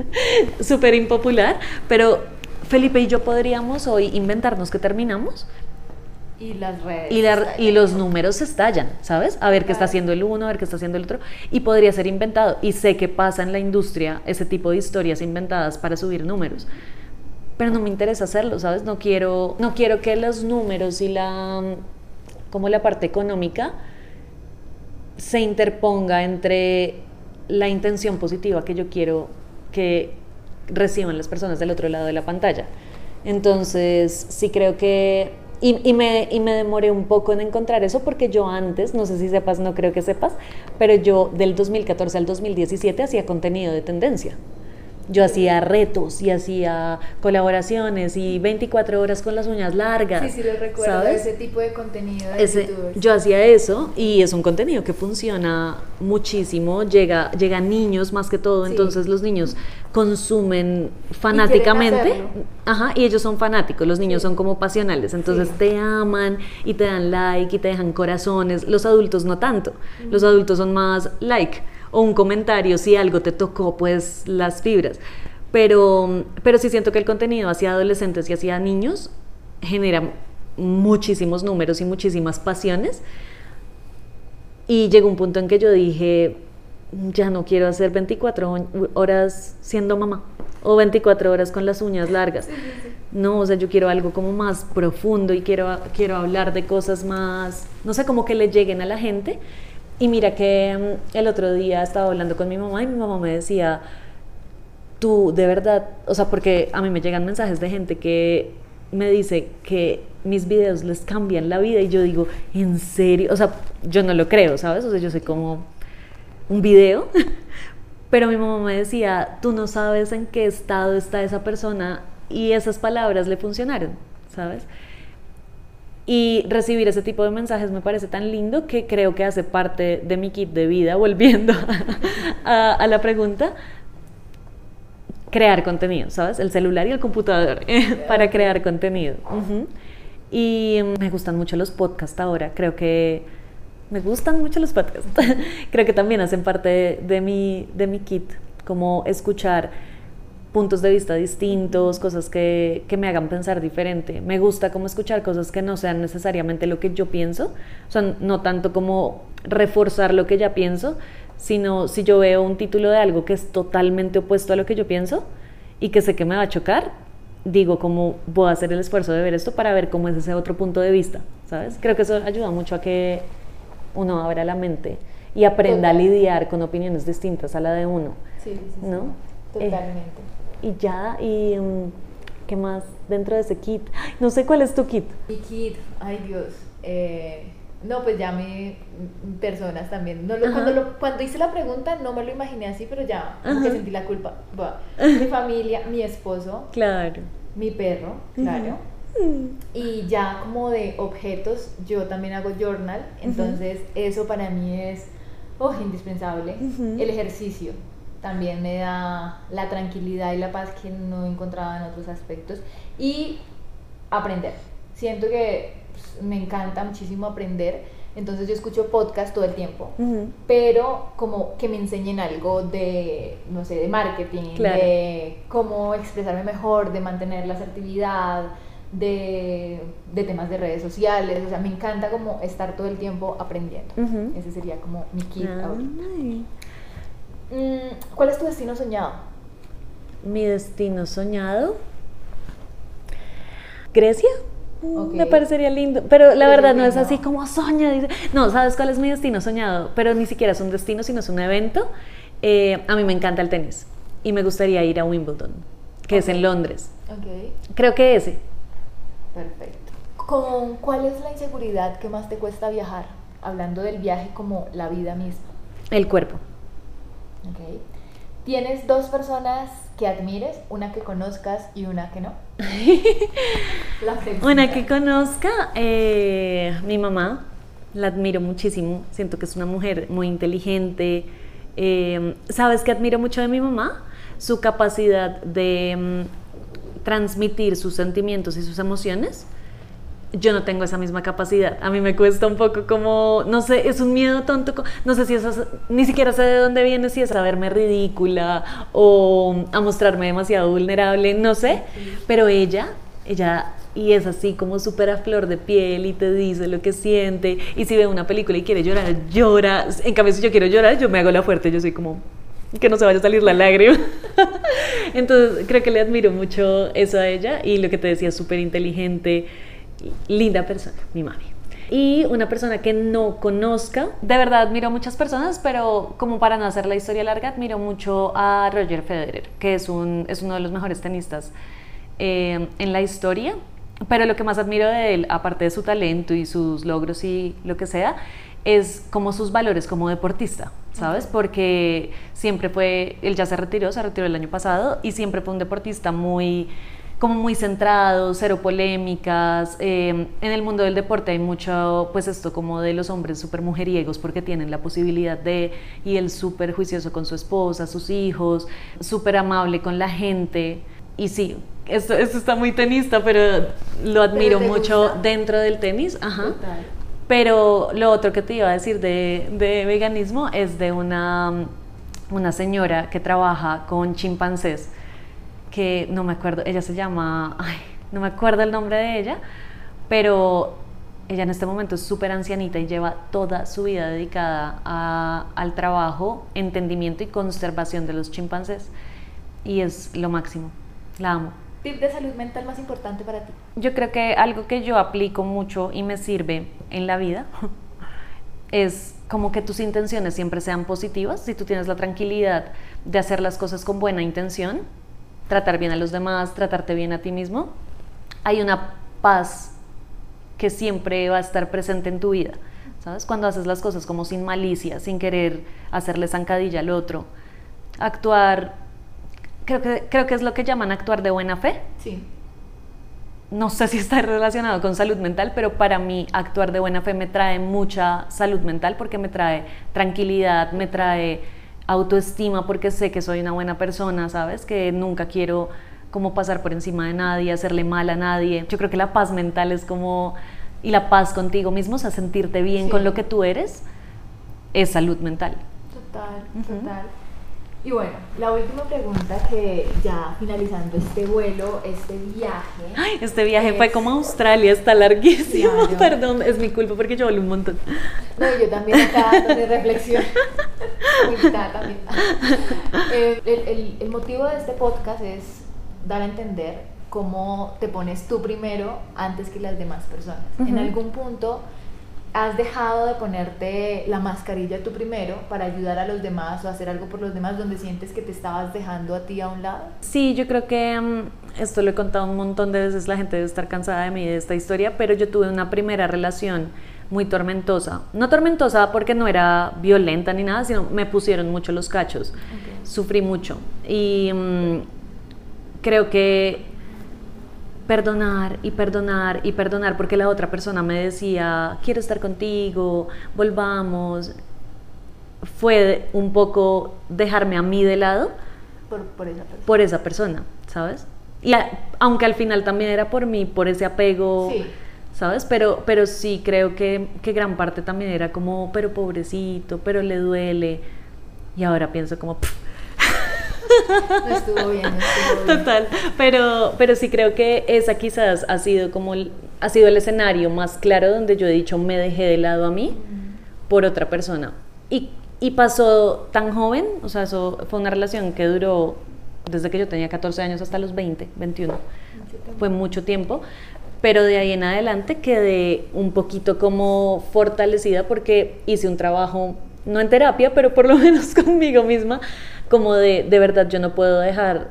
*laughs* súper impopular, pero Felipe y yo podríamos hoy inventarnos que terminamos Y las redes. y, la- y los números estallan, ¿sabes? A ver qué está haciendo el uno, a ver qué está haciendo el otro. Y podría ser inventado. Y sé que pasa en la industria ese tipo de historias inventadas para subir números. Pero no me interesa hacerlo, ¿sabes? No quiero, no quiero que los números y la, como la parte económica se interponga entre la intención positiva que yo quiero que reciban las personas del otro lado de la pantalla. Entonces, sí creo que... Y, me, y me demoré un poco en encontrar eso porque yo antes, no sé si sepas, no creo que sepas, pero yo del 2014 al 2017 hacía contenido de tendencia. Yo hacía retos y hacía colaboraciones y 24 horas con las uñas largas. Sí, sí, lo recuerdo. ¿sabes? Ese tipo de contenido de Ese- youtubers. yo hacía eso y es un contenido que funciona muchísimo, llega, llega a niños más que todo, Sí. entonces los niños consumen fanáticamente, hacerlo. ajá, y ellos son fanáticos, los niños Sí. son como pasionales, entonces Sí. te aman y te dan like y te dejan corazones, los adultos no tanto, los adultos son más like o un comentario si algo te tocó, pues las fibras. Pero, pero sí siento que el contenido hacia adolescentes y hacia niños genera muchísimos números y muchísimas pasiones. Y llegó un punto en que yo dije, ya no quiero hacer 24 ho- horas siendo mamá o 24 horas con las uñas largas. No, o sea, yo quiero algo como más profundo y quiero, quiero hablar de cosas más, no sé, como que le lleguen a la gente. Y mira que mm, el otro día estaba hablando con mi mamá y mi mamá me decía, tú de verdad, o sea, porque a mí me llegan mensajes de gente que me dice que mis videos les cambian la vida y yo digo, ¿en serio? O sea, yo no lo creo, ¿sabes? O sea, yo soy como un video, *laughs* pero mi mamá me decía, tú no sabes en qué estado está esa persona y esas palabras le funcionaron, ¿sabes? Y recibir ese tipo de mensajes me parece tan lindo que creo que hace parte de mi kit de vida, *laughs* volviendo a, la pregunta, crear contenido, ¿sabes? El celular y el computador *laughs* para crear contenido. Ujú. Y me gustan mucho los podcasts ahora, creo que me gustan mucho los podcasts. *laughs* creo que también hacen parte de mi, de mi kit, como escuchar puntos de vista distintos, cosas que, que me hagan pensar diferente. Me gusta como escuchar cosas que no sean necesariamente lo que yo pienso, o sea, no tanto como reforzar lo que ya pienso, sino si yo veo un título de algo que es totalmente opuesto a lo que yo pienso y que sé que me va a chocar, digo como voy a hacer el esfuerzo de ver esto para ver cómo es ese otro punto de vista, ¿sabes? Creo que eso ayuda mucho a que uno abra la mente y aprenda a lidiar con opiniones distintas a la de uno, Sí, sí, sí, ¿no? sí. Eh, Totalmente. Y ya, y mm, ¿qué más dentro de ese kit? Ay, No sé cuál es tu kit. Mi kid, ay Dios. eh, no, pues ya me. mm, Personas también. No lo- cuando, lo- cuando hice la pregunta no me lo imaginé así, pero ya como que sentí la culpa. Mi familia, mi esposo, Claro. mi perro, claro. Y ya como de objetos, yo también hago journal, entonces eso para mí es oh, indispensable. El ejercicio también me da la tranquilidad y la paz que no encontraba en otros aspectos. Y aprender. Siento que pues, me encanta muchísimo aprender, entonces yo escucho podcast todo el tiempo Ujú. pero como que me enseñen algo de, no sé, de marketing, Claro. de cómo expresarme mejor, de mantener la asertividad, de, de temas de redes sociales, o sea, me encanta como estar todo el tiempo aprendiendo. Ujú. Ese sería como mi kit ahorita. Ay. Mm, ¿Cuál es tu destino soñado? Mi destino soñado. Grecia. Mm. Me parecería lindo, pero la verdad no es así como soña. dice- No, ¿sabes cuál es mi destino soñado? Pero ni siquiera es un destino, sino es un evento. Eh, a mí me encanta el tenis y me gustaría ir a Wimbledon, que es en Londres. Ok, Creo que ese. perfecto. ¿Con cuál es la inseguridad que más te cuesta viajar? Hablando del viaje como la vida misma. El cuerpo. Ok. ¿Tienes dos personas que admires, una que conozcas y una que no? *laughs* La. Una que conozca, eh, mi mamá, la admiro muchísimo, siento que es una mujer muy inteligente. Eh, ¿Sabes qué admiro mucho de mi mamá? Su capacidad de mm, transmitir sus sentimientos y sus emociones. Yo no tengo esa misma capacidad. A mí me cuesta un poco como, no sé, es un miedo tonto. No sé si eso, es- ni siquiera sé de dónde viene, si es a verme ridícula o a mostrarme demasiado vulnerable, no sé. Pero ella, ella, y es así como súper a flor de piel y te dice lo que siente. Y si ve una película y quiere llorar, llora. En cambio, si yo quiero llorar, yo me hago la fuerte, yo soy como, que no se vaya a salir la lágrima. *laughs* Entonces, creo que le admiro mucho eso a ella y lo que te decía, súper inteligente, linda persona, mi mami. Y una persona que no conozca, de verdad admiro a muchas personas, pero como para no hacer la historia larga, admiro mucho a Roger Federer, que es, un, es uno de los mejores tenistas eh, en la historia. Pero lo que más admiro de él, aparte de su talento y sus logros y lo que sea, es como sus valores como deportista, ¿sabes? Porque siempre fue, él ya se retiró, se retiró el año pasado y siempre fue un deportista muy, como muy centrado, cero polémicas. eh, en el mundo del deporte hay mucho, pues esto como de los hombres súper mujeriegos porque tienen la posibilidad de, y él súper juicioso con su esposa, sus hijos, súper amable con la gente. Y sí, esto, esto está muy tenista, pero lo admiro te mucho gusta. dentro del tenis. Ajá. Total. Pero lo otro que te iba a decir de, de veganismo es de una, una señora que trabaja con chimpancés, que no me acuerdo, ella se llama, ay, no me acuerdo el nombre de ella, pero ella en este momento es súper ancianita y lleva toda su vida dedicada a- al trabajo, entendimiento y conservación de los chimpancés. Y es lo máximo, la amo. ¿Tip de salud mental más importante para ti? Yo creo que algo que yo aplico mucho y me sirve en la vida *laughs* es como que tus intenciones siempre sean positivas. Si tú tienes la tranquilidad de hacer las cosas con buena intención, tratar bien a los demás, tratarte bien a ti mismo, hay una paz que siempre va a estar presente en tu vida. ¿Sabes? Cuando haces las cosas como sin malicia, sin querer hacerle zancadilla al otro. Actuar, creo que, creo que es lo que llaman actuar de buena fe Sí. no sé si está relacionado con salud mental, pero para mí actuar de buena fe me trae mucha salud mental porque me trae tranquilidad, me trae autoestima porque sé que soy una buena persona, ¿sabes? Que nunca quiero como pasar por encima de nadie, hacerle mal a nadie. Yo creo que la paz mental es como, y la paz contigo mismo, o sea, sentirte bien Sí. con lo que tú eres, es salud mental. Total, total. Y bueno, la última pregunta que ya finalizando este vuelo, este viaje. Ay, este viaje fue es- como a Australia, está larguísimo, Claro. perdón, es mi culpa porque yo hablé un montón. No, yo también acá de reflexión. *laughs* También. Eh, el, el- el motivo de este podcast es dar a entender cómo te pones tú primero antes que las demás personas. En Ujú. algún punto has dejado de ponerte la mascarilla tú primero para ayudar a los demás o hacer algo por los demás donde sientes que te estabas dejando a ti a un lado. Sí, yo creo que mm, esto lo he contado un montón de veces, la gente debe estar cansada de mí de esta historia, pero yo tuve una primera relación muy tormentosa. No tormentosa porque no era violenta ni nada, sino me pusieron mucho los cachos. Sufrí mucho. Y mm, creo que perdonar y perdonar y perdonar porque la otra persona me decía, quiero estar contigo, volvamos, fue un poco dejarme a mí de lado Por, por esa persona. por esa persona, ¿sabes? Y a- aunque al final también era por mí, por ese apego, Sí. ¿sabes? Pero, pero sí creo que, que gran parte también era como, pero pobrecito, pero le duele. Y ahora pienso como, "Pff, No estuvo bien, no estuvo bien. Total, pero, pero sí creo que esa quizás ha sido como el- ha sido el escenario más claro donde yo he dicho me dejé de lado a mí por otra persona. Y, y pasó tan joven, o sea, eso fue una relación que duró desde que yo tenía 14 años hasta los 20, 21. Fue mucho tiempo, pero de ahí en adelante quedé un poquito como fortalecida porque hice un trabajo, no en terapia, pero por lo *laughs* menos conmigo misma, como de, de verdad yo no puedo dejar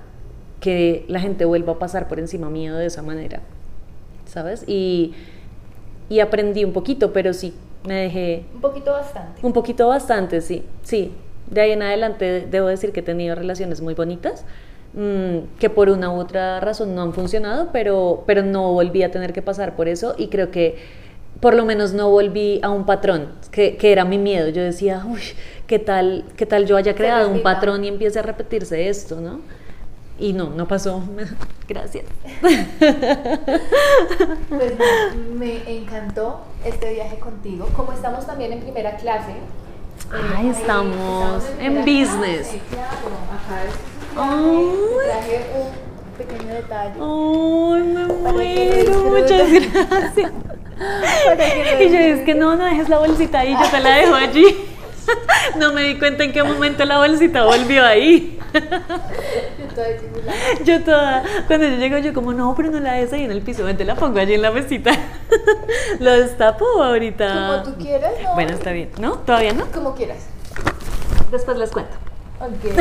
que la gente vuelva a pasar por encima mío de esa manera, ¿sabes? Y, y aprendí un poquito, pero sí, me dejé Un poquito bastante. un poquito bastante, sí, sí. De ahí en adelante debo decir que he tenido relaciones muy bonitas, mm, que por una u otra razón no han funcionado, pero, pero no volví a tener que pasar por eso y creo que por lo menos no volví a un patrón, que, que era mi miedo. Yo decía, uy, ¿qué tal, qué tal yo haya creado un patrón y empiece a repetirse esto, ¿no? Y no, no pasó. *laughs* Gracias. Pues me encantó este viaje contigo. Como estamos también en primera clase. eh, Ay, ahí estamos en primera business. clase, claro, acá es traje un pequeño detalle. Ay, me muero. Muchas *laughs* gracias. Y yo es que no, no dejes la bolsita ahí, yo te la dejo *laughs* allí. *laughs* No me di cuenta en qué momento la bolsita volvió ahí. Yo toda, cuando yo llego yo como, no, pero no la dejes ahí en el piso, vente la pongo allí en la mesita. *laughs* Lo destapo ahorita. Como tú quieras, ¿no? Bueno, está bien. ¿No? ¿Todavía no? Como quieras. Después les cuento. Ok,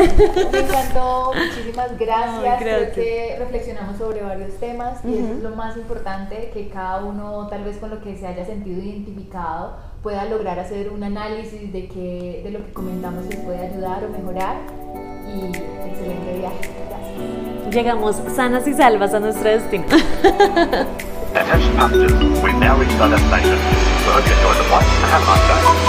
me encantó, muchísimas gracias. Creo que reflexionamos sobre varios temas y eso es lo más importante, que cada uno tal vez con lo que se haya sentido identificado pueda lograr hacer un análisis de, que, de lo que comentamos les puede ayudar o mejorar y excelente viaje. Gracias. Llegamos sanas y salvas a nuestro destino. *laughs*